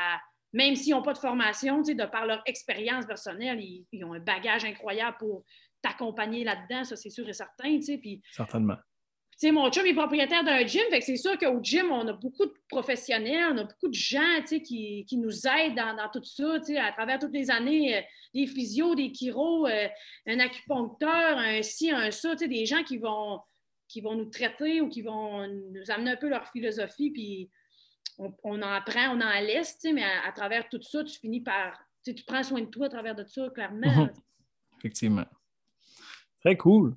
même s'ils n'ont pas de formation, de par leur expérience personnelle, ils, ont un bagage incroyable pour t'accompagner là-dedans, ça c'est sûr et certain. Puis, Certainement mon chum est propriétaire d'un gym, fait que c'est sûr qu'au gym, on a beaucoup de professionnels, on a beaucoup de gens qui, nous aident dans, tout ça, à travers toutes les années, euh, des physios, des chiros, euh, un acupuncteur, un ci, un ça, des gens qui vont, nous traiter ou qui vont nous amener un peu leur philosophie, puis on, en apprend, on en laisse, mais à, travers tout ça, tu finis par, tu prends soin de toi à travers de ça, clairement. Effectivement. Très cool.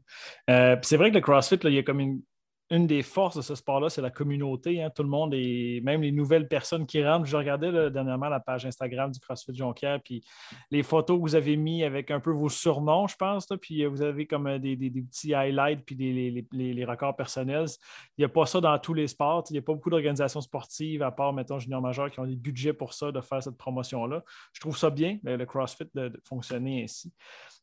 Euh, c'est vrai que le CrossFit, il y a comme une, une des forces de ce sport-là, c'est la communauté. Hein. Tout le monde et même les nouvelles personnes qui rentrent. Je regardais dernièrement la page Instagram du CrossFit Jonquière, puis les photos que vous avez mis avec un peu vos surnoms, je pense, puis euh, vous avez comme euh, des, petits highlights puis les, records personnels. Il n'y a pas ça dans tous les sports. Il n'y a pas beaucoup d'organisations sportives, à part, mettons, junior majeur, qui ont des budgets pour ça, de faire cette promotion-là. Je trouve ça bien, le CrossFit, de, fonctionner ainsi.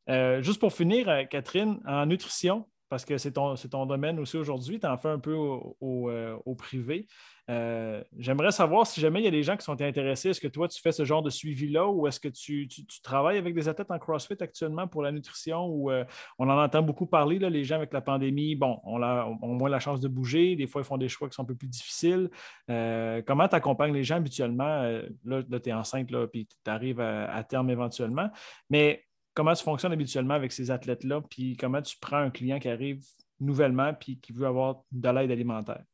Euh, juste pour finir, Catherine, en nutrition, parce que c'est ton, domaine aussi aujourd'hui, tu en fais un peu au, euh, privé. Euh, j'aimerais savoir si jamais il y a des gens qui sont intéressés, est-ce que toi, tu fais ce genre de suivi-là ou est-ce que tu, travailles avec des athlètes en CrossFit actuellement pour la nutrition ou euh, on en entend beaucoup parler, là, les gens avec la pandémie, bon, on a, ont moins la chance de bouger, des fois, ils font des choix qui sont un peu plus difficiles. comment tu accompagnes les gens habituellement? là, tu es enceinte, là, puis tu arrives à terme éventuellement. Mais comment tu fonctionnes habituellement avec ces athlètes-là, puis comment tu prends un client qui arrive nouvellement puis qui veut avoir de l'aide alimentaire?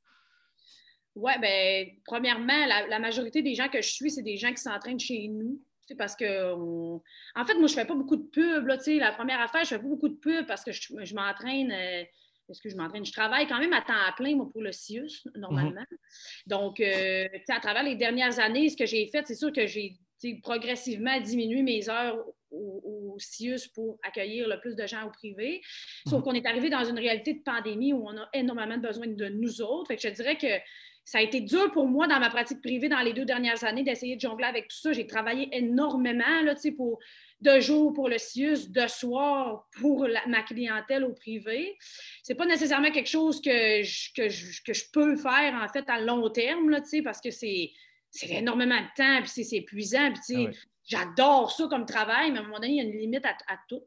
Oui, bien, premièrement, la, majorité des gens que je suis, c'est des gens qui s'entraînent chez nous. Parce que, en fait, moi, je ne fais pas beaucoup de pub. Là, la première affaire, je ne fais pas beaucoup de pub parce que je, m'entraîne. Euh, que je m'entraîne? Je travaille quand même à temps plein, moi, pour le CIUS, normalement. Mm-hmm. Donc, euh, à travers les dernières années, ce que j'ai fait, c'est sûr que j'ai progressivement diminué mes heures au, CIUS pour accueillir le plus de gens au privé. Sauf mhm. qu'on est arrivé dans une réalité de pandémie où on a énormément besoin de nous autres. Fait que je dirais que ça a été dur pour moi dans ma pratique privée dans les deux dernières années d'essayer de jongler avec tout ça. J'ai travaillé énormément là, pour de jour pour le CIUS, de soir pour ma clientèle au privé. C'est pas nécessairement quelque chose que je, que, je, peux faire en fait à long terme là, parce que c'est énormément de temps, puis c'est épuisant. Puis, ah J'adore ça comme travail, mais à un moment donné, il y a une limite à, tout.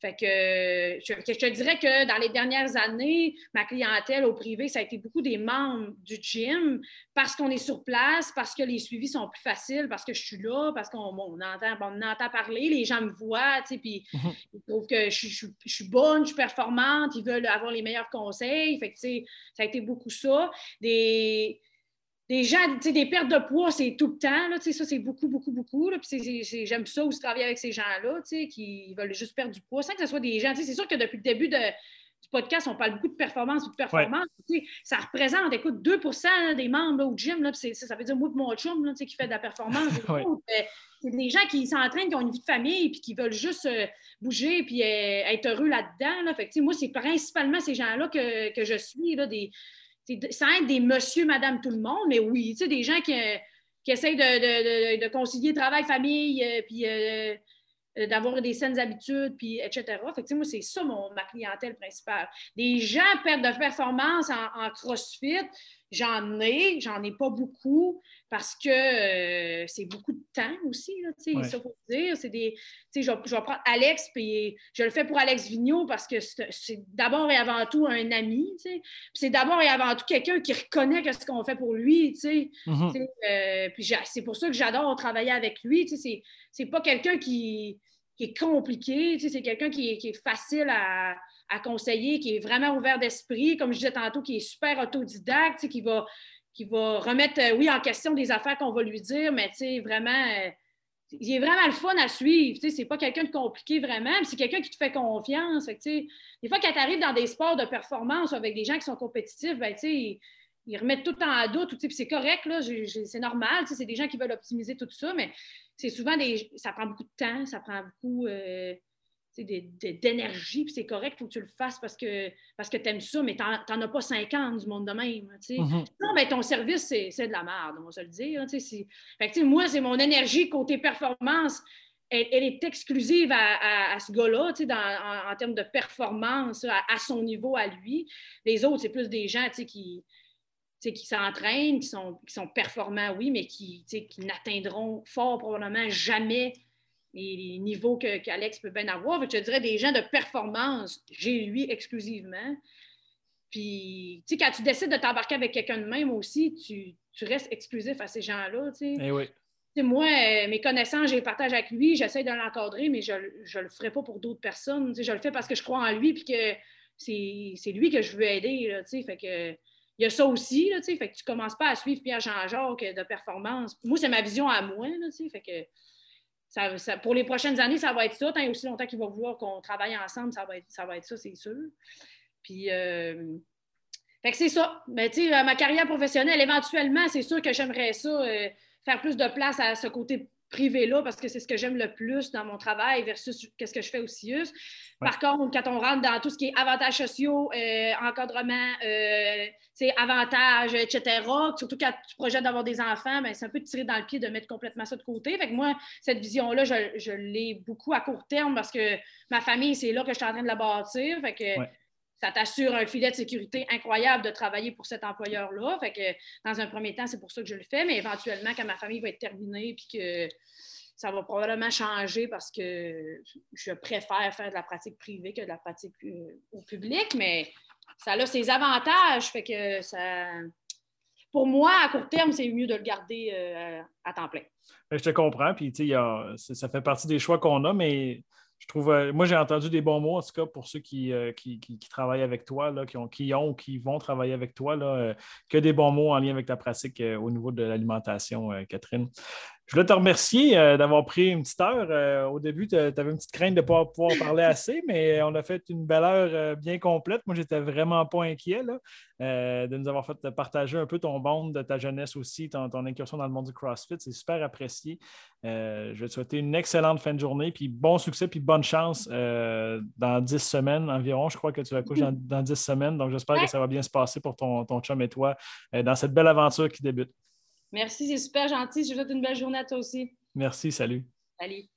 Fait que je, te dirais que dans les dernières années, ma clientèle au privé, ça a été beaucoup des membres du gym parce qu'on est sur place, parce que les suivis sont plus faciles, parce que je suis là, parce qu'on entend, on entend parler, les gens me voient, puis mm-hmm. ils trouvent que je, suis bonne, je suis performante, ils veulent avoir les meilleurs conseils. Fait que, ça a été beaucoup ça. Des, des gens, des pertes de poids, c'est tout le temps. Là, ça, c'est beaucoup, beaucoup, beaucoup. j'aime ça aussi travailler avec ces gens-là qui veulent juste perdre du poids sans que ce soit des gens. C'est sûr que depuis le début de, du podcast, on parle beaucoup de performance de performance. Ça représente, écoute, 2% des membres au gym. Là, ça, ça veut dire moi et mon chum qui fait de la performance. c'est des gens qui s'entraînent, qui ont une vie de famille puis qui veulent juste euh, bouger puis euh, être heureux là-dedans. Là. Fait moi, c'est principalement ces gens-là que, que, je suis, là, des, sans être des monsieur, madame, tout le monde, mais oui, tu sais, des gens qui, qui essayent de, concilier travail, famille, euh, puis euh, euh, d'avoir des saines habitudes, puis etc. Fait moi, c'est ça mon, ma clientèle principale. Des gens perdent de performance en CrossFit, J'en ai, j'en ai pas beaucoup parce que euh, c'est beaucoup de temps aussi, là, ouais. ça faut dire. C'est des, je, je vais prendre Alex, puis je le fais pour Alex Vigneault parce que c'est d'abord et avant tout un ami, c'est d'abord et avant tout quelqu'un qui reconnaît ce qu'on fait pour lui, mm-hmm. euh, puis c'est pour ça que j'adore travailler avec lui, c'est pas quelqu'un qui, est compliqué, c'est quelqu'un qui, qui est facile à à conseiller, qui est vraiment ouvert d'esprit, comme je disais tantôt, qui est super autodidacte, qui va, qui va remettre, euh, oui, en question des affaires qu'on va lui dire, mais vraiment, euh, il est vraiment le fun à suivre. C'est pas quelqu'un de compliqué vraiment, c'est quelqu'un qui te fait confiance. des fois, quand tu arrives dans des sports de performance avec des gens qui sont compétitifs, ben, ils, ils remettent tout à doute, c'est correct, c'est normal, c'est des gens qui veulent optimiser tout ça, mais c'est souvent des. ça prend beaucoup de temps, ça prend beaucoup. Euh, d'énergie, puis c'est correct, faut que tu le fasses parce que, parce que tu aimes ça, mais tu n'en as pas 50 du monde de même. Mm-hmm. Non, mais ton service, c'est de la merde, on va se le dire. Fait moi, c'est mon énergie côté performance. Elle, est exclusive à, ce gars-là, en, en, termes de performance, à, son niveau, à lui. Les autres, c'est plus des gens qui, qui s'entraînent, qui sont, qui sont performants, oui, mais qui, qui n'atteindront fort probablement jamais les, niveaux qu'Alex peut bien avoir. Je dirais des gens de performance, j'ai lui exclusivement. Puis, tu sais, quand tu décides de t'embarquer avec quelqu'un de même aussi, tu, restes exclusif à ces gens-là, tu sais. Eh moi, euh, mes connaissances, je les partage avec lui, j'essaie de l'encadrer, mais je ne le ferai pas pour d'autres personnes. je le fais parce que je crois en lui, puis que c'est lui que je veux aider. Là, fait que, il y a ça aussi, là, fait que tu ne commences pas à suivre Pierre Jean-Jacques de performance. Moi, c'est ma vision à moi. Là, fait que pour les prochaines années, ça va être ça. Tant et aussi longtemps qu'il va vouloir qu'on travaille ensemble, ça va être ça, va être ça c'est sûr. Puis, euh, fait que c'est ça. Mais tu sais, ma carrière professionnelle, éventuellement, c'est sûr que j'aimerais ça, euh, faire plus de place à ce côté privé-là parce que c'est ce que j'aime le plus dans mon travail versus ce que je fais au CIUS. Par contre, quand on rentre dans tout ce qui est avantages sociaux, euh, encadrement, euh, avantages, etc., surtout quand tu projettes d'avoir des enfants, ben, c'est un peu tiré dans le pied de mettre complètement ça de côté. Fait que moi, cette vision-là, je, je l'ai beaucoup à court terme parce que ma famille, c'est là que je suis en train de la bâtir. Fait que ça t'assure un filet de sécurité incroyable de travailler pour cet employeur-là. Fait que dans un premier temps, c'est pour ça que je le fais, mais éventuellement, quand ma famille va être terminée puis que ça va probablement changer parce que je préfère faire de la pratique privée que de la pratique euh, au public, mais ça a ses avantages. Fait que ça. Pour moi, à court terme, c'est mieux de le garder euh, à temps plein. Ben, je te comprends. Puis, ça fait partie des choix qu'on a, mais je trouve, euh, moi, j'ai entendu des bons mots, en tout cas, pour ceux qui, qui, travaillent avec toi, qui, ont, qui ont ou qui vont travailler avec toi, là, que des bons mots en lien avec ta pratique au niveau de l'alimentation, Catherine. Je voulais te remercier euh, d'avoir pris une petite heure. Euh, au début, tu avais une petite crainte de ne pas pouvoir parler assez, mais on a fait une belle heure euh, bien complète. Moi, j'étais vraiment pas inquiet de nous avoir fait partager un peu ton bond de ta jeunesse aussi, ton, incursion dans le monde du CrossFit. C'est super apprécié. je vais te souhaiter une excellente fin de journée, puis bon succès, puis bonne chance dans dix semaines environ. Je crois que tu vas coucher dans, dix semaines, donc j'espère que ça va bien se passer pour ton, ton chum et toi dans cette belle aventure qui débute. Merci, c'est super gentil. Je vous souhaite une belle journée à toi aussi. Merci, salut. Salut.